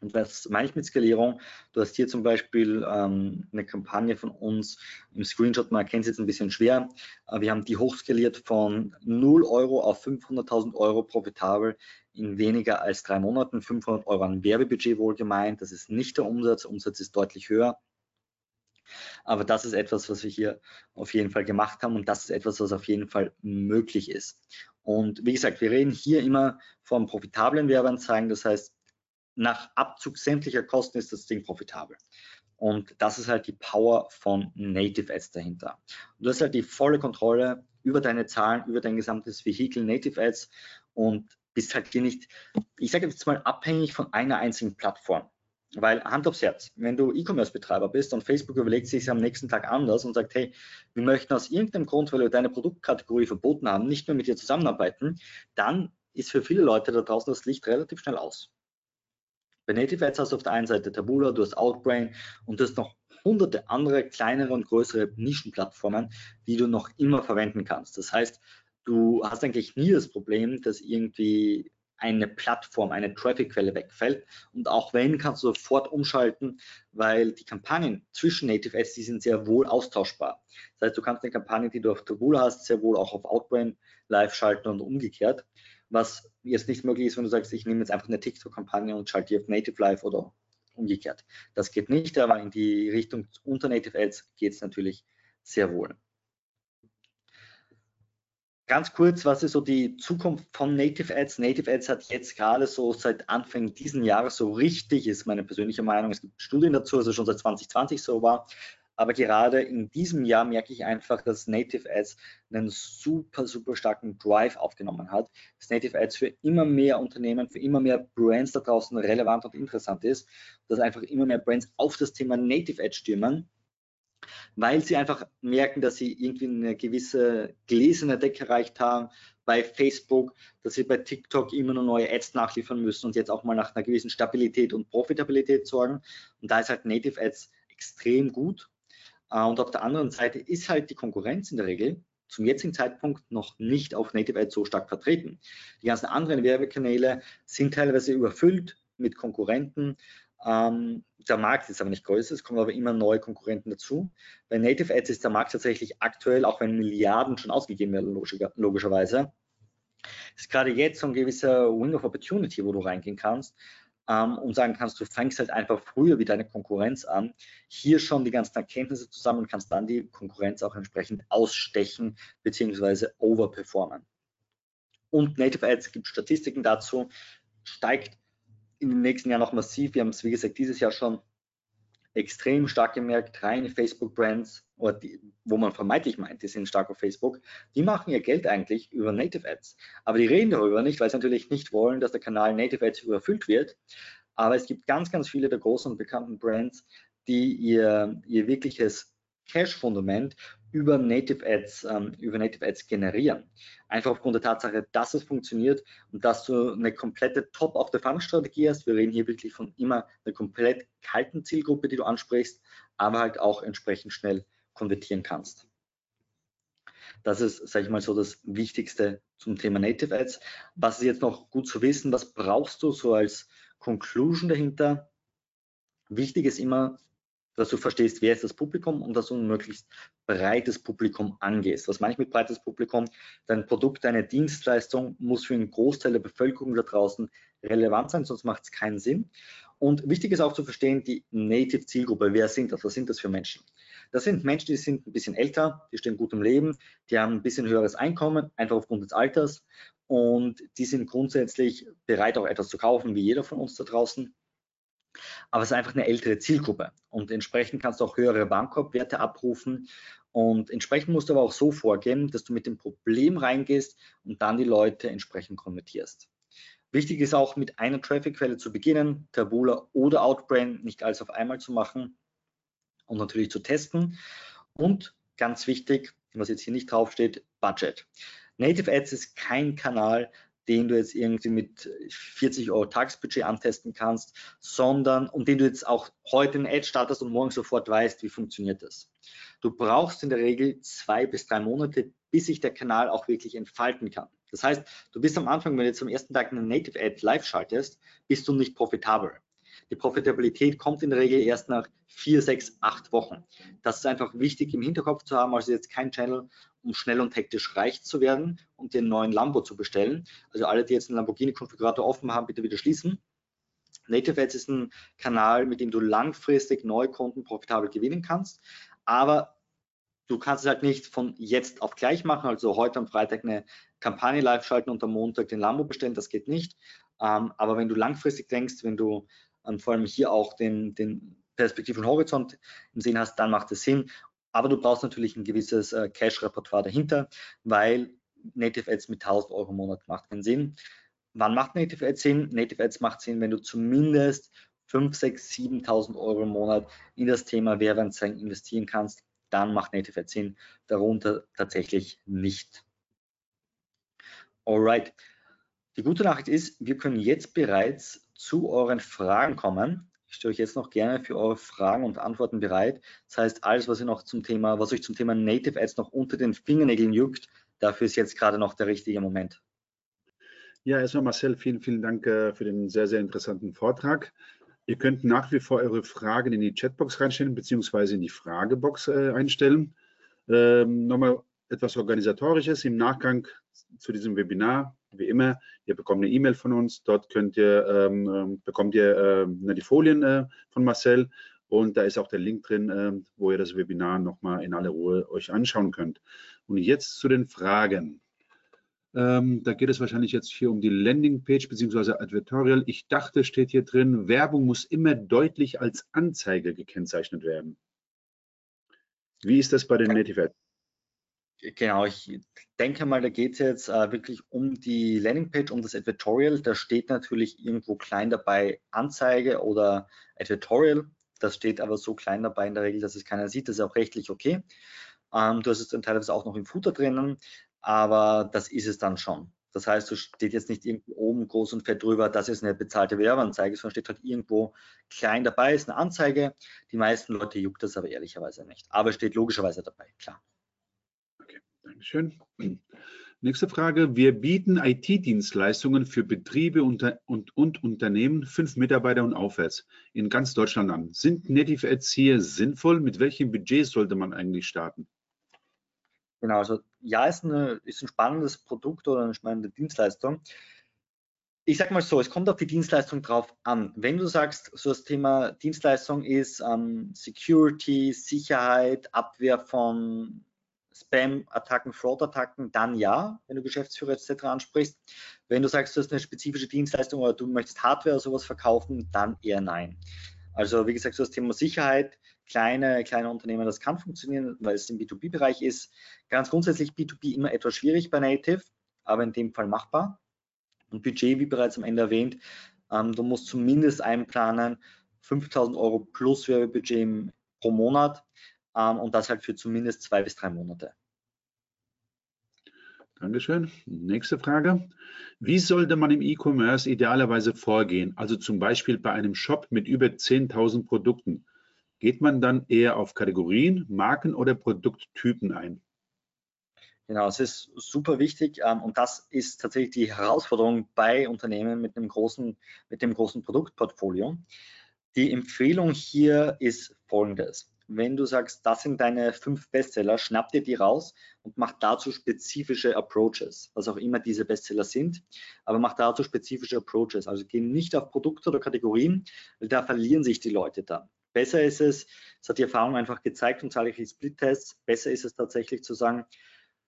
Und was meine ich mit Skalierung? Du hast hier zum Beispiel ähm, eine Kampagne von uns im Screenshot, man erkennt es jetzt ein bisschen schwer. Äh, wir haben die hochskaliert von 0 Euro auf 500.000 Euro profitabel in weniger als drei Monaten. 500 Euro an Werbebudget wohlgemeint, das ist nicht der Umsatz, der Umsatz ist deutlich höher. Aber das ist etwas, was wir hier auf jeden Fall gemacht haben und das ist etwas, was auf jeden Fall möglich ist. Und wie gesagt, wir reden hier immer von profitablen Werbeanzeigen. Das heißt, nach Abzug sämtlicher Kosten ist das Ding profitabel. Und das ist halt die Power von Native Ads dahinter. du hast halt die volle Kontrolle über deine Zahlen, über dein gesamtes Vehikel Native Ads und bist halt hier nicht, ich sage jetzt mal, abhängig von einer einzigen Plattform. Weil Hand aufs Herz, wenn du E-Commerce-Betreiber bist und Facebook überlegt sich am nächsten Tag anders und sagt, hey, wir möchten aus irgendeinem Grund, weil wir deine Produktkategorie verboten haben, nicht mehr mit dir zusammenarbeiten, dann ist für viele Leute da draußen das Licht relativ schnell aus. Bei Native Ads hast du auf der einen Seite Taboola, du hast Outbrain und du hast noch hunderte andere kleinere und größere Nischenplattformen, die du noch immer verwenden kannst. Das heißt, du hast eigentlich nie das Problem, dass irgendwie eine Plattform, eine Traffic-Quelle wegfällt. Und auch wenn, kannst du sofort umschalten, weil die Kampagnen zwischen Native Ads, die sind sehr wohl austauschbar. Das heißt, du kannst eine Kampagne, die du auf Taboola hast, sehr wohl auch auf Outbrain live schalten und umgekehrt. Was jetzt nicht möglich ist, wenn du sagst, ich nehme jetzt einfach eine TikTok-Kampagne und schalte die auf Native Live oder umgekehrt. Das geht nicht, aber in die Richtung unter Native Ads geht es natürlich sehr wohl. Ganz kurz, was ist so die Zukunft von Native Ads? Native Ads hat jetzt gerade so seit Anfang diesen Jahres so richtig, ist meine persönliche Meinung, es gibt Studien dazu, also schon seit 2020 so war, aber gerade in diesem Jahr merke ich einfach, dass Native Ads einen super, super starken Drive aufgenommen hat. Dass Native Ads für immer mehr Unternehmen, für immer mehr Brands da draußen relevant und interessant ist. Dass einfach immer mehr Brands auf das Thema Native Ads stürmen weil sie einfach merken, dass sie irgendwie eine gewisse gläserne Decke erreicht haben bei Facebook, dass sie bei TikTok immer nur neue Ads nachliefern müssen und jetzt auch mal nach einer gewissen Stabilität und Profitabilität sorgen. Und da ist halt Native Ads extrem gut äh, und auf der anderen Seite ist halt die Konkurrenz in der Regel zum jetzigen Zeitpunkt noch nicht auf Native Ads so stark vertreten. Die ganzen anderen Werbekanäle sind teilweise überfüllt mit Konkurrenten. Ähm, der Markt ist aber nicht größer, es kommen aber immer neue Konkurrenten dazu. Bei Native Ads ist der Markt tatsächlich aktuell, auch wenn Milliarden schon ausgegeben werden, logischerweise, ist gerade jetzt so ein gewisser Wing of Opportunity, wo du reingehen kannst ähm, und sagen kannst, du fängst halt einfach früher wie deine Konkurrenz an, hier schon die ganzen Erkenntnisse zusammen und kannst dann die Konkurrenz auch entsprechend ausstechen bzw. overperformen. Und Native Ads gibt Statistiken dazu, steigt in den nächsten Jahren noch massiv. Wir haben es, wie gesagt, dieses Jahr schon extrem stark gemerkt, reine Facebook-Brands, wo man vermeintlich meint, die sind stark auf Facebook, die machen ihr Geld eigentlich über Native Ads. Aber die reden darüber nicht, weil sie natürlich nicht wollen, dass der Kanal Native Ads überfüllt wird. Aber es gibt ganz, ganz viele der großen und bekannten Brands, die ihr, ihr wirkliches Cash-Fundament über Native Ads, ähm, über Native Ads generieren. Einfach aufgrund der Tatsache, dass es funktioniert und dass du eine komplette Top of the Funnel Strategie hast. Wir reden hier wirklich von immer einer komplett kalten Zielgruppe, die du ansprichst, aber halt auch entsprechend schnell konvertieren kannst. Das ist, sage ich mal, so das Wichtigste zum Thema Native Ads. Was ist jetzt noch gut zu wissen? Was brauchst du so als Conclusion dahinter? Wichtig ist immer, dass du verstehst, wer ist das Publikum und dass du ein möglichst breites Publikum angehst. Was meine ich mit breites Publikum? Dein Produkt, deine Dienstleistung muss für einen Großteil der Bevölkerung da draußen relevant sein, sonst macht es keinen Sinn. Und wichtig ist auch zu verstehen, die Native-Zielgruppe, wer sind das? Was sind das für Menschen? Das sind Menschen, die sind ein bisschen älter, die stehen gut im Leben, die haben ein bisschen höheres Einkommen, einfach aufgrund des Alters und die sind grundsätzlich bereit, auch etwas zu kaufen, wie jeder von uns da draußen aber es ist einfach eine ältere Zielgruppe und entsprechend kannst du auch höhere Warenkorbwerte abrufen und entsprechend musst du aber auch so vorgehen, dass du mit dem Problem reingehst und dann die Leute entsprechend konvertierst. Wichtig ist auch mit einer Traffic-Quelle zu beginnen, Tabula oder Outbrain, nicht alles auf einmal zu machen und natürlich zu testen. Und ganz wichtig, was jetzt hier nicht draufsteht, Budget. Native Ads ist kein Kanal, den du jetzt irgendwie mit 40 Euro Tagesbudget antesten kannst, sondern und den du jetzt auch heute in Ad startest und morgen sofort weißt, wie funktioniert das. Du brauchst in der Regel zwei bis drei Monate, bis sich der Kanal auch wirklich entfalten kann. Das heißt, du bist am Anfang, wenn du jetzt am ersten Tag eine Native Ad live schaltest, bist du nicht profitabel. Die Profitabilität kommt in der Regel erst nach vier, sechs, acht Wochen. Das ist einfach wichtig im Hinterkopf zu haben. Also jetzt kein Channel, um schnell und hektisch reich zu werden und den neuen Lambo zu bestellen. Also alle, die jetzt einen Lamborghini-Konfigurator offen haben, bitte wieder schließen. Native Ads ist ein Kanal, mit dem du langfristig neue Kunden profitabel gewinnen kannst, aber du kannst es halt nicht von jetzt auf gleich machen, also heute am Freitag eine Kampagne live schalten und am Montag den Lambo bestellen, das geht nicht. Ähm, aber wenn du langfristig denkst, wenn du und vor allem hier auch den, den Perspektiven Horizont im Sinn hast, dann macht es Sinn. Aber du brauchst natürlich ein gewisses äh, Cash-Repertoire dahinter, weil Native Ads mit 1000 Euro im Monat macht keinen Sinn. Wann macht Native Ads Sinn? Native Ads macht Sinn, wenn du zumindest 5, 6, 7.000 Euro im Monat in das Thema Werbeanzeigen investieren kannst. Dann macht Native Ads Sinn, darunter tatsächlich nicht. Alright. Die gute Nachricht ist, wir können jetzt bereits zu euren Fragen kommen. Ich stehe euch jetzt noch gerne für eure Fragen und Antworten bereit. Das heißt, alles, was ihr noch zum Thema, was euch zum Thema Native Ads noch unter den Fingernägeln juckt, dafür ist jetzt gerade noch der richtige Moment. Ja, erstmal Marcel, vielen, vielen Dank äh, für den sehr, sehr interessanten Vortrag. Ihr könnt nach wie vor eure Fragen in die Chatbox reinstellen, beziehungsweise in die Fragebox äh, einstellen. Ähm, nochmal etwas Organisatorisches im Nachgang zu diesem Webinar wie immer, ihr bekommt eine E-Mail von uns, dort könnt ihr, ähm, ähm bekommt ihr äh, die Folien äh, von Marcel und da ist auch der Link drin, äh, wo ihr das Webinar nochmal in aller Ruhe euch anschauen könnt. Und jetzt zu den Fragen. Ähm, da geht es wahrscheinlich jetzt hier um die Landingpage bzw. Advertorial. Ich dachte, steht hier drin, Werbung muss immer deutlich als Anzeige gekennzeichnet werden. Wie ist das bei den Native Ads? Genau, ich denke mal, da geht es jetzt äh, wirklich um die Landingpage, um das Advertorial. Da steht natürlich irgendwo klein dabei Anzeige oder Advertorial. Das steht aber so klein dabei in der Regel, dass es keiner sieht. Das ist auch rechtlich okay. Ähm, du hast es dann teilweise auch noch im Footer drinnen aber das ist es dann schon. Das heißt, du steht jetzt nicht irgendwo oben groß und fett drüber, das ist eine bezahlte Werbeanzeige, sondern steht halt irgendwo klein dabei, ist eine Anzeige. Die meisten Leute juckt das aber ehrlicherweise nicht. Aber steht logischerweise dabei, klar. Dankeschön. Nächste Frage. Wir bieten IT-Dienstleistungen für Betriebe und, und, und Unternehmen, fünf Mitarbeiter und aufwärts, in ganz Deutschland an. Sind Native Ads hier sinnvoll? Mit welchem Budget sollte man eigentlich starten? Genau, also ja, ist, eine, ist ein spannendes Produkt oder eine spannende Dienstleistung. Ich sage mal so, es kommt auf die Dienstleistung drauf an. Wenn du sagst, so das Thema Dienstleistung ist ähm, Security, Sicherheit, Abwehr von Spam-Attacken, Fraud-Attacken, dann ja, wenn du Geschäftsführer etc. ansprichst. Wenn du sagst, du hast eine spezifische Dienstleistung oder du möchtest Hardware oder sowas verkaufen, dann eher nein. Also wie gesagt, so das Thema Sicherheit kleine, kleine Unternehmen, das kann funktionieren, weil es im B2B-Bereich ist. Ganz grundsätzlich B2B immer etwas schwierig bei Native, aber in dem Fall machbar. Und Budget, wie bereits am Ende erwähnt, ähm, du musst zumindest einplanen 5000 Euro plus Werbebudget pro Monat ähm, und das halt für zumindest zwei bis drei Monate. Dankeschön. Nächste Frage. Wie sollte man im E-Commerce idealerweise vorgehen? Also zum Beispiel bei einem Shop mit über 10.000 Produkten. Geht man dann eher auf Kategorien, Marken oder Produkttypen ein? Genau, es ist super wichtig ähm, und das ist tatsächlich die Herausforderung bei Unternehmen mit einem großen, mit dem großen Produktportfolio. Die Empfehlung hier ist folgendes. Wenn du sagst, das sind deine fünf Bestseller, schnapp dir die raus und mach dazu spezifische Approaches, was auch immer diese Bestseller sind, aber mach dazu spezifische Approaches. Also geh nicht auf Produkte oder Kategorien, weil da verlieren sich die Leute dann. Besser ist es, das hat die Erfahrung einfach gezeigt und zahlreiche Split-Tests, besser ist es tatsächlich zu sagen,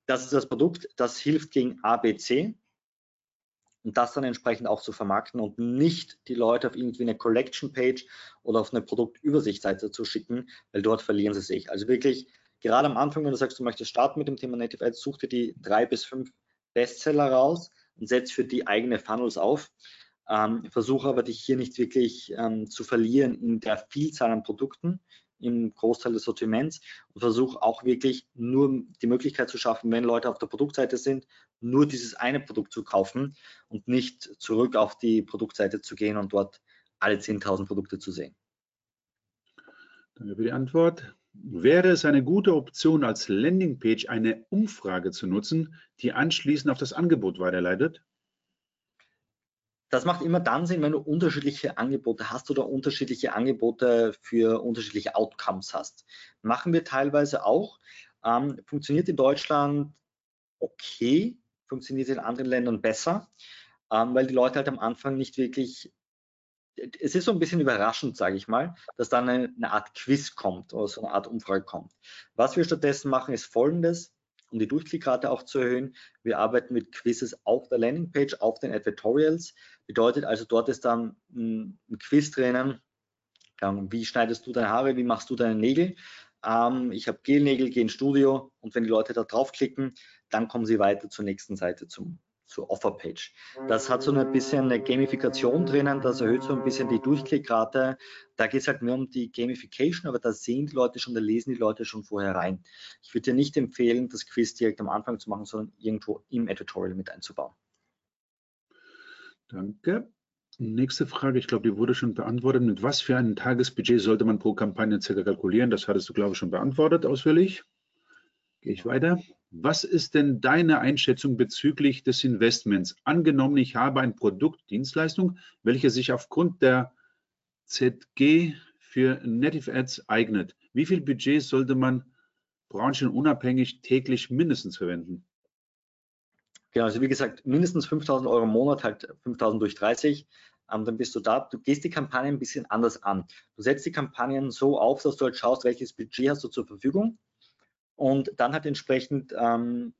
das ist das Produkt, das hilft gegen ABC und das dann entsprechend auch zu vermarkten und nicht die Leute auf irgendwie eine Collection-Page oder auf eine Produktübersichtsseite zu schicken, weil dort verlieren sie sich. Also wirklich, gerade am Anfang, wenn du sagst, du möchtest starten mit dem Thema Native Ads, such dir die drei bis fünf Bestseller raus und setz für die eigene Funnels auf. Ähm, versuche aber dich hier nicht wirklich ähm, zu verlieren in der Vielzahl an Produkten, im Großteil des Sortiments und versuche auch wirklich nur die Möglichkeit zu schaffen, wenn Leute auf der Produktseite sind, nur dieses eine Produkt zu kaufen und nicht zurück auf die Produktseite zu gehen und dort alle 10.000 Produkte zu sehen. Danke für die Antwort. Wäre es eine gute Option, als Landingpage eine Umfrage zu nutzen, die anschließend auf das Angebot weiterleitet? Das macht immer dann Sinn, wenn du unterschiedliche Angebote hast oder unterschiedliche Angebote für unterschiedliche Outcomes hast. Machen wir teilweise auch. Ähm, funktioniert in Deutschland okay, funktioniert in anderen Ländern besser, ähm, weil die Leute halt am Anfang nicht wirklich es ist so ein bisschen überraschend, sage ich mal, dass dann eine, eine, Art Quiz kommt oder so eine Art Umfrage kommt. Was wir stattdessen machen, ist folgendes um die Durchklickrate auch zu erhöhen. Wir arbeiten mit Quizzes auf der Landingpage, auf den Advertorials. Bedeutet also, dort ist dann ein, Quiz drinnen. Wie schneidest du deine Haare? Wie machst du deine Nägel? Ähm, ich habe Gelnägel, gehe ins Studio und wenn die Leute da draufklicken, dann kommen sie weiter zur nächsten Seite zum zur Offerpage. Das hat so ein bisschen eine Gamifikation drinnen, das erhöht so ein bisschen die Durchklickrate. Da geht es halt mehr um die Gamification, aber da sehen die Leute schon, da lesen die Leute schon vorher rein. Ich würde dir nicht empfehlen, das Quiz direkt am Anfang zu machen, sondern irgendwo im Editorial mit einzubauen. Danke. Nächste Frage, ich glaube, die wurde schon beantwortet. Mit was für einem Tagesbudget sollte man pro Kampagne circa kalkulieren? Das hattest du, glaube ich, schon beantwortet ausführlich. Gehe ich weiter. Was ist denn deine Einschätzung bezüglich des Investments? Angenommen, ich habe ein Produkt, Dienstleistung, welche sich aufgrund der ZG für Native Ads eignet. Wie viel Budget sollte man branchenunabhängig täglich mindestens verwenden? Genau, also wie gesagt, mindestens 5000 Euro im Monat, halt 5000 durch 30. Ähm, dann bist du da. Du gehst die Kampagne ein bisschen anders an. Du setzt die Kampagnen so auf, dass du halt schaust, welches Budget hast du zur Verfügung und dann halt entsprechend ähm,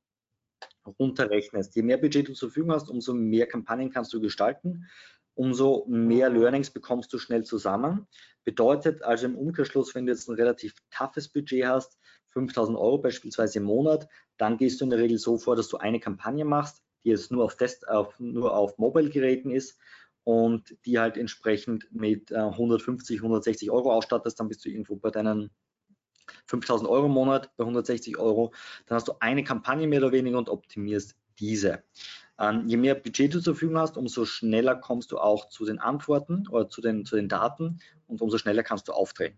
runterrechnest. Je mehr Budget du zur Verfügung hast, umso mehr Kampagnen kannst du gestalten, umso mehr Learnings bekommst du schnell zusammen. Bedeutet also im Umkehrschluss, wenn du jetzt ein relativ toughes Budget hast, 5000 Euro beispielsweise im Monat, dann gehst du in der Regel so vor, dass du eine Kampagne machst, die jetzt nur auf, Test, auf, nur auf Mobile-Geräten ist und die halt entsprechend mit 150, äh, 160 Euro ausstattest, dann bist du irgendwo bei deinen 5000 Euro im Monat, bei 160 Euro. Dann hast du eine Kampagne mehr oder weniger und optimierst diese. Ähm, je mehr Budget du zur Verfügung hast, umso schneller kommst du auch zu den Antworten oder zu den, zu den Daten und umso schneller kannst du aufdrehen.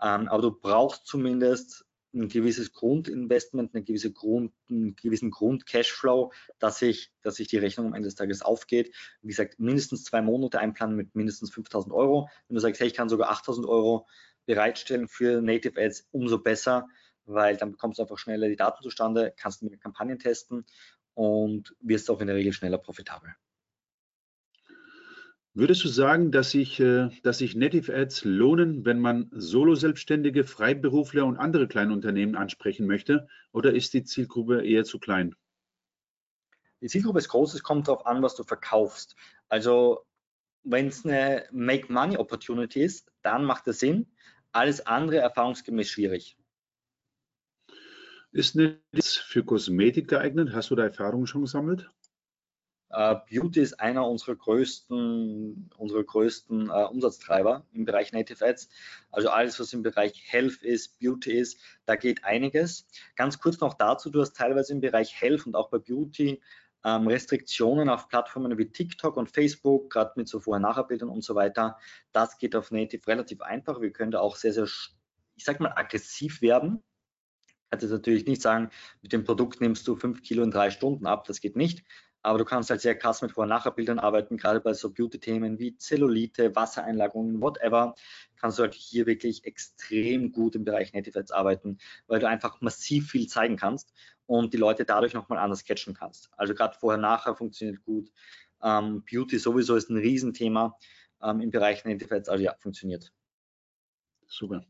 Ähm, aber du brauchst zumindest ein gewisses Grundinvestment, eine gewisse Grund, einen gewissen Grund-Cashflow, dass sich, dass sich die Rechnung am Ende des Tages aufgeht. Wie gesagt, mindestens zwei Monate einplanen mit mindestens 5000 Euro. Wenn du sagst, hey, ich kann sogar 8000 Euro bereitstellen für Native Ads, umso besser, weil dann bekommst du einfach schneller die Daten zustande, kannst mit Kampagnen testen und wirst auch in der Regel schneller profitabel. Würdest du sagen, dass sich, äh, dass sich Native Ads lohnen, wenn man Solo-Selbstständige, Freiberufler und andere kleine Unternehmen ansprechen möchte? Oder ist die Zielgruppe eher zu klein? Die Zielgruppe ist groß, es kommt darauf an, was du verkaufst. Also wenn es eine Make-Money-Opportunity ist, dann macht es Sinn. Alles andere erfahrungsgemäß schwierig. Ist Netflix für Kosmetik geeignet? Hast du da Erfahrungen schon gesammelt? Uh, Beauty ist einer unserer größten, unserer größten uh, Umsatztreiber im Bereich Native Ads. Also alles, was im Bereich Health ist, Beauty ist, da geht einiges. Ganz kurz noch dazu, du hast teilweise im Bereich Health und auch bei Beauty ähm, Restriktionen auf Plattformen wie TikTok und Facebook, gerade mit so Vorher-Nachher-Bildern und so weiter. Das geht auf Native relativ einfach. Wir können da auch sehr, sehr, ich sag mal, aggressiv werden. Ich kann jetzt natürlich nicht sagen, mit dem Produkt nimmst du fünf Kilo in drei Stunden ab, das geht nicht aber du kannst halt sehr krass mit Vor-Nachher-Bildern arbeiten, gerade bei so Beauty-Themen wie Zellulite, Wassereinlagerungen, whatever, kannst du halt hier wirklich extrem gut im Bereich Native Ads arbeiten, weil du einfach massiv viel zeigen kannst und die Leute dadurch nochmal anders catchen kannst. Also gerade Vorher-Nachher funktioniert gut. Ähm, Beauty sowieso ist ein Riesenthema ähm, im Bereich Native Ads, also ja, funktioniert. Super.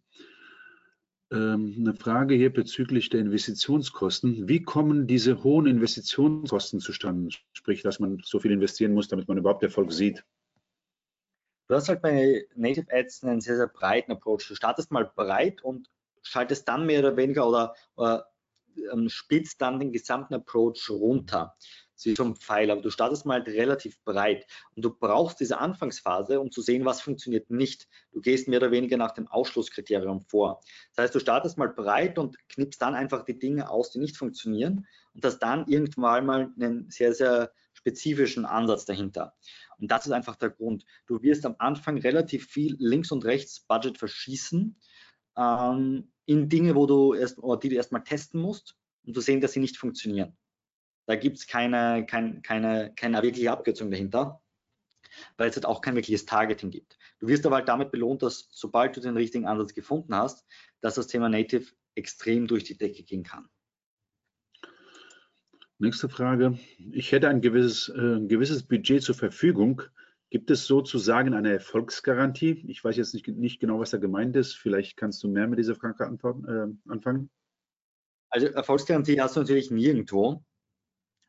Ähm, eine Frage hier bezüglich der Investitionskosten. Wie kommen diese hohen Investitionskosten zustande? Sprich, dass man so viel investieren muss, damit man überhaupt Erfolg sieht. Du hast halt bei Native Ads einen sehr, sehr breiten Approach. Du startest mal breit und schaltest dann mehr oder weniger oder, oder ähm, spitzt dann den gesamten Approach runter wie so ein Pfeil, aber du startest mal relativ breit und du brauchst diese Anfangsphase, um zu sehen, was funktioniert nicht. Du gehst mehr oder weniger nach dem Ausschlusskriterium vor. Das heißt, du startest mal breit und knippst dann einfach die Dinge aus, die nicht funktionieren und hast dann irgendwann mal einen sehr, sehr spezifischen Ansatz dahinter. Und das ist einfach der Grund. Du wirst am Anfang relativ viel links und rechts Budget verschießen ähm, in Dinge, wo du erst, die du erstmal testen musst, um zu sehen, dass sie nicht funktionieren. Da gibt es keine, keine, keine, keine wirkliche Abkürzung dahinter, weil es halt auch kein wirkliches Targeting gibt. Du wirst aber halt damit belohnt, dass sobald du den richtigen Ansatz gefunden hast, dass das Thema Native extrem durch die Decke gehen kann. Nächste Frage. Ich hätte ein gewisses, äh, ein gewisses Budget zur Verfügung. Gibt es sozusagen eine Erfolgsgarantie? Ich weiß jetzt nicht, nicht genau, was da gemeint ist. Vielleicht kannst du mehr mit dieser Frage antworten, äh, anfangen. Also Erfolgsgarantie hast du natürlich nirgendwo.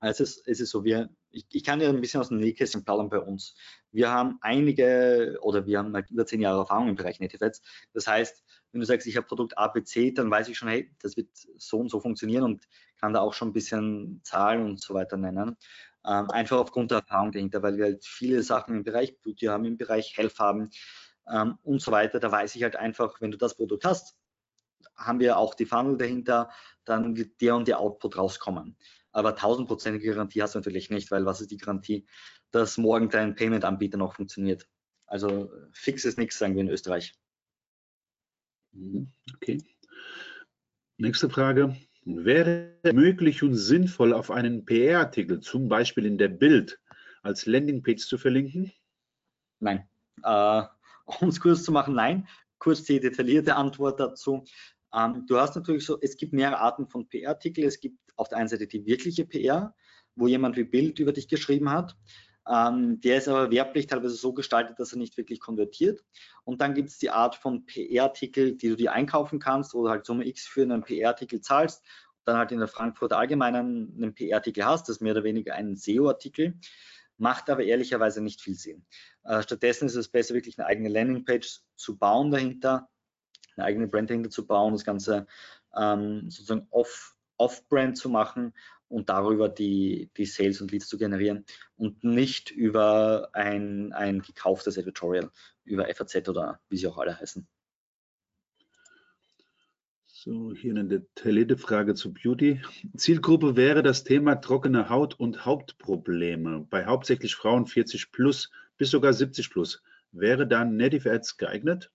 Also es es ist so, wir, ich, ich kann ja ein bisschen aus dem Nähkästchen plaudern bei uns. Wir haben einige oder wir haben über zehn Jahre Erfahrung im Bereich Native Ads. Das heißt, wenn du sagst, ich habe Produkt ABC, dann weiß ich schon, hey, das wird so und so funktionieren und kann da auch schon ein bisschen Zahlen und so weiter nennen. Ähm, einfach aufgrund der Erfahrung dahinter, weil wir halt viele Sachen im Bereich Beauty haben, im Bereich Health haben ähm, und so weiter. Da weiß ich halt einfach, wenn du das Produkt hast, haben wir auch die Funnel dahinter, dann wird der und der Output rauskommen. Aber tausendprozentige Garantie hast du natürlich nicht, weil was ist die Garantie, dass morgen dein Payment-Anbieter noch funktioniert? Also fix ist nichts, sagen wir in Österreich. Okay. Nächste Frage. Wäre es möglich und sinnvoll, auf einen PR-Artikel, zum Beispiel in der Bild, als Landingpage zu verlinken? Nein. Äh, um es kurz zu machen, nein. Kurz die detaillierte Antwort dazu. Ähm, du hast natürlich so, es gibt mehrere Arten von PR-Artikel. Es gibt auf der einen Seite die wirkliche PR, wo jemand wie Bild über dich geschrieben hat. Ähm, der ist aber werblich teilweise so gestaltet, dass er nicht wirklich konvertiert. Und dann gibt es die Art von PR-Artikel, die du dir einkaufen kannst oder halt Summe X für einen PR-Artikel zahlst dann halt in der Frankfurter Allgemeinen einen PR-Artikel hast, das ist mehr oder weniger ein SEO-Artikel, macht aber ehrlicherweise nicht viel Sinn. Äh, stattdessen ist es besser, wirklich eine eigene Landingpage zu bauen dahinter, eine eigene Brand dahinter zu bauen, das Ganze ähm, sozusagen off, off-Brand zu machen und darüber die, die Sales und Leads zu generieren und nicht über ein, ein gekauftes Editorial, über FAZ oder wie sie auch alle heißen. So, hier eine detaillierte Frage zu Beauty. Zielgruppe wäre das Thema trockene Haut und Hauptprobleme bei hauptsächlich Frauen 40 plus bis sogar 70 plus. Wäre dann Native Ads geeignet?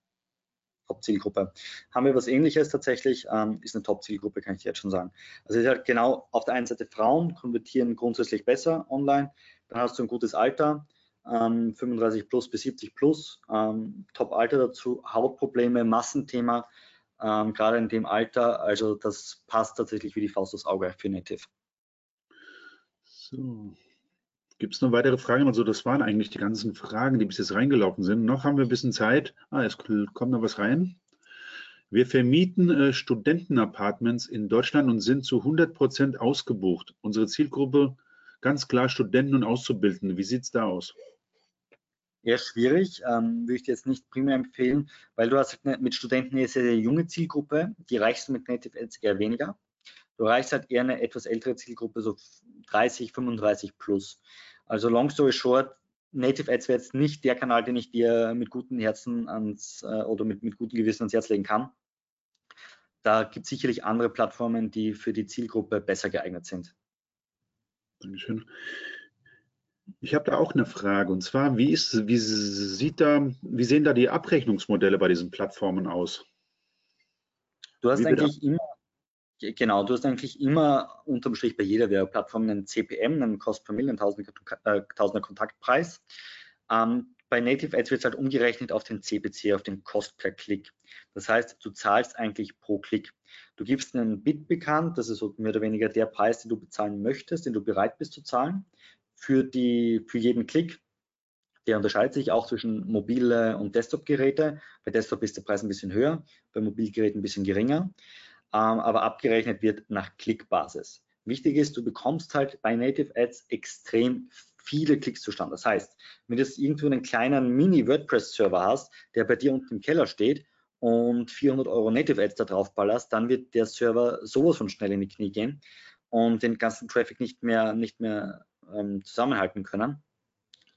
Top-Zielgruppe. Haben wir was ähnliches tatsächlich, ähm, ist eine Top-Zielgruppe, kann ich jetzt schon sagen. Also ist halt genau auf der einen Seite Frauen konvertieren grundsätzlich besser online, dann hast du ein gutes Alter, ähm, 35 plus bis 70 plus, ähm, Top-Alter dazu, Hautprobleme, Massenthema, ähm, gerade in dem Alter. Also das passt tatsächlich wie die Faust aufs Auge für Native. So. Gibt es noch weitere Fragen? Also das waren eigentlich die ganzen Fragen, die bis jetzt reingelaufen sind. Noch haben wir ein bisschen Zeit. Ah, es kommt noch was rein. Wir vermieten äh, Studentenapartments in Deutschland und sind zu 100 Prozent ausgebucht. Unsere Zielgruppe ganz klar Studenten und Auszubildende. Wie sieht es da aus? eher schwierig, ähm, würde ich dir jetzt nicht primär empfehlen, weil du hast halt mit Studenten eine sehr, sehr junge Zielgruppe, die reichst du mit Native Ads eher weniger. Du erreichst halt eher eine etwas ältere Zielgruppe, so 30, 35 plus. Also long story short, Native Ads wäre jetzt nicht der Kanal, den ich dir mit gutem Herzen ans äh, oder mit, mit gutem Gewissen ans Herz legen kann. Da gibt es sicherlich andere Plattformen, die für die Zielgruppe besser geeignet sind. Dankeschön. Ich habe da auch eine Frage und zwar, wie, ist, wie, sieht da, wie sehen da die Abrechnungsmodelle bei diesen Plattformen aus? Du hast wie eigentlich immer, genau, du hast eigentlich immer unterm Strich bei jeder Werbeplattform einen CPM, einen Cost per Million, Tausender, äh, Tausender Kontaktpreis. Ähm, bei Native Ads wird es halt umgerechnet auf den CPC, auf den Cost per Klick. Das heißt, du zahlst eigentlich pro Klick. Du gibst einen Bit bekannt, das ist so mehr oder weniger der Preis, den du bezahlen möchtest, den du bereit bist zu zahlen für, die, für jeden Klick. Der unterscheidet sich auch zwischen mobile und Desktop-Geräte. Bei Desktop ist der Preis ein bisschen höher, bei Mobilgeräten ein bisschen geringer, aber abgerechnet wird nach Klickbasis. Wichtig ist, du bekommst halt bei Native Ads extrem viele Klicks zustande. Das heißt, wenn du jetzt irgendwo einen kleinen Mini-WordPress-Server hast, der bei dir unten im Keller steht und 400 Euro Native Ads da drauf ballerst, dann wird der Server sowas von schnell in die Knie gehen und den ganzen Traffic nicht mehr, nicht mehr ähm, zusammenhalten können.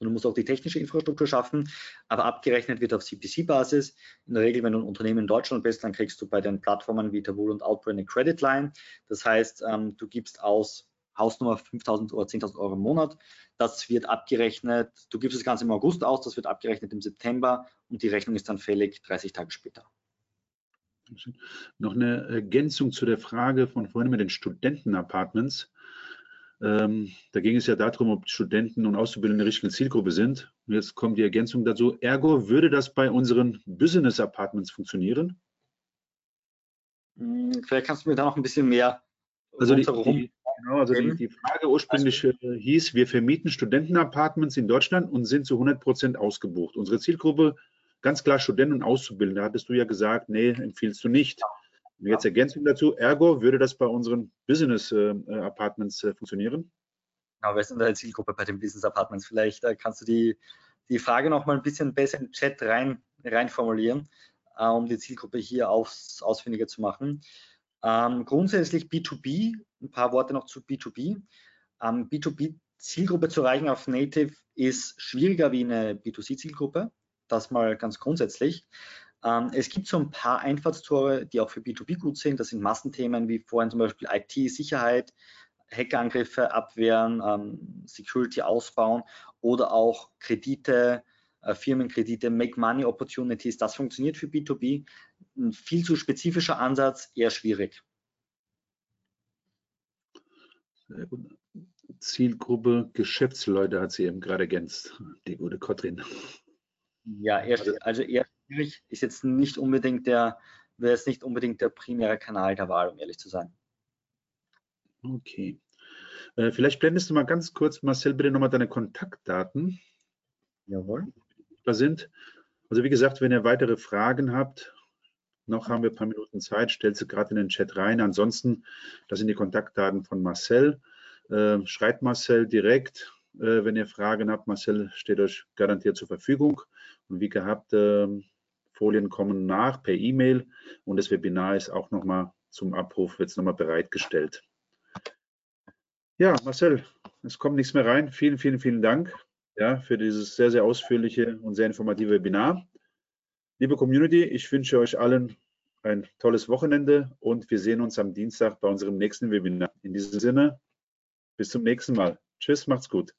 Und du musst auch die technische Infrastruktur schaffen, aber abgerechnet wird auf CPC-Basis. In der Regel, wenn du ein Unternehmen in Deutschland bist, dann kriegst du bei den Plattformen wie Tabul und Outbrain eine Credit Line. Das heißt, ähm, du gibst aus Hausnummer 5.000 oder 10.000 Euro im Monat. Das wird abgerechnet, du gibst das Ganze im August aus, das wird abgerechnet im September und die Rechnung ist dann fällig 30 Tage später. Noch eine Ergänzung zu der Frage von vorhin mit den Studentenapartments. Ähm, da ging es ja darum, ob Studenten und Auszubildende eine richtige Zielgruppe sind. Und jetzt kommt die Ergänzung dazu. Ergo, würde das bei unseren Business Apartments funktionieren? Hm, vielleicht kannst du mir da noch ein bisschen mehr also die, die, genau, also die, die Frage ursprünglich also, hieß, wir vermieten Studentenapartments in Deutschland und sind zu 100 Prozent ausgebucht. Unsere Zielgruppe, ganz klar Studenten und Auszubildende, hattest du ja gesagt, nee, empfiehlst du nicht. Ja. Und jetzt Ergänzung dazu, ergo würde das bei unseren Business äh, äh, Apartments äh, funktionieren? Genau, wer ist denn deine Zielgruppe bei den Business Apartments? Vielleicht äh, kannst du die, die Frage noch mal ein bisschen besser in den Chat rein, rein formulieren, äh, um die Zielgruppe hier aufs, ausfindiger zu machen. Ähm, grundsätzlich B2B, ein paar Worte noch zu B2B. Ähm, B2B Zielgruppe zu erreichen auf Native ist schwieriger wie eine B2C-Zielgruppe. Das mal ganz grundsätzlich. Ähm, es gibt so ein paar Einfallstore, die auch für B2B gut sind. Das sind Massenthemen wie vorhin zum Beispiel IT, Sicherheit, Hackerangriffe abwehren, ähm, Security ausbauen oder auch Kredite, äh, Firmenkredite, Make Money Opportunities. Das funktioniert für B2B. Ein viel zu spezifischer Ansatz, eher schwierig. Zielgruppe Geschäftsleute hat sie eben gerade ergänzt, die gute Kotrin. Ja, eher, also eher schwierig, ist jetzt nicht unbedingt der, wäre jetzt nicht unbedingt der primäre Kanal der Wahl, um ehrlich zu sein. Okay. Äh, vielleicht blendest du mal ganz kurz, Marcel, bitte nochmal deine Kontaktdaten. Jawohl. Da sind. Also wie gesagt, wenn ihr weitere Fragen habt, Noch haben wir ein paar Minuten Zeit. Stellt sie gerade in den Chat rein. Ansonsten, das sind die Kontaktdaten von Marcel. Äh, schreibt Marcel direkt, wenn ihr Fragen habt. Marcel steht euch garantiert zur Verfügung. Und wie gehabt, äh, Folien kommen nach per E-Mail und das Webinar ist auch nochmal zum Abruf, jetzt nochmal bereitgestellt. Ja, Marcel, es kommt nichts mehr rein. Vielen, vielen, vielen Dank ja, für dieses sehr, sehr ausführliche und sehr informative Webinar. Liebe Community, ich wünsche euch allen ein tolles Wochenende und wir sehen uns am Dienstag bei unserem nächsten Webinar. In diesem Sinne, bis zum nächsten Mal. Tschüss, macht's gut.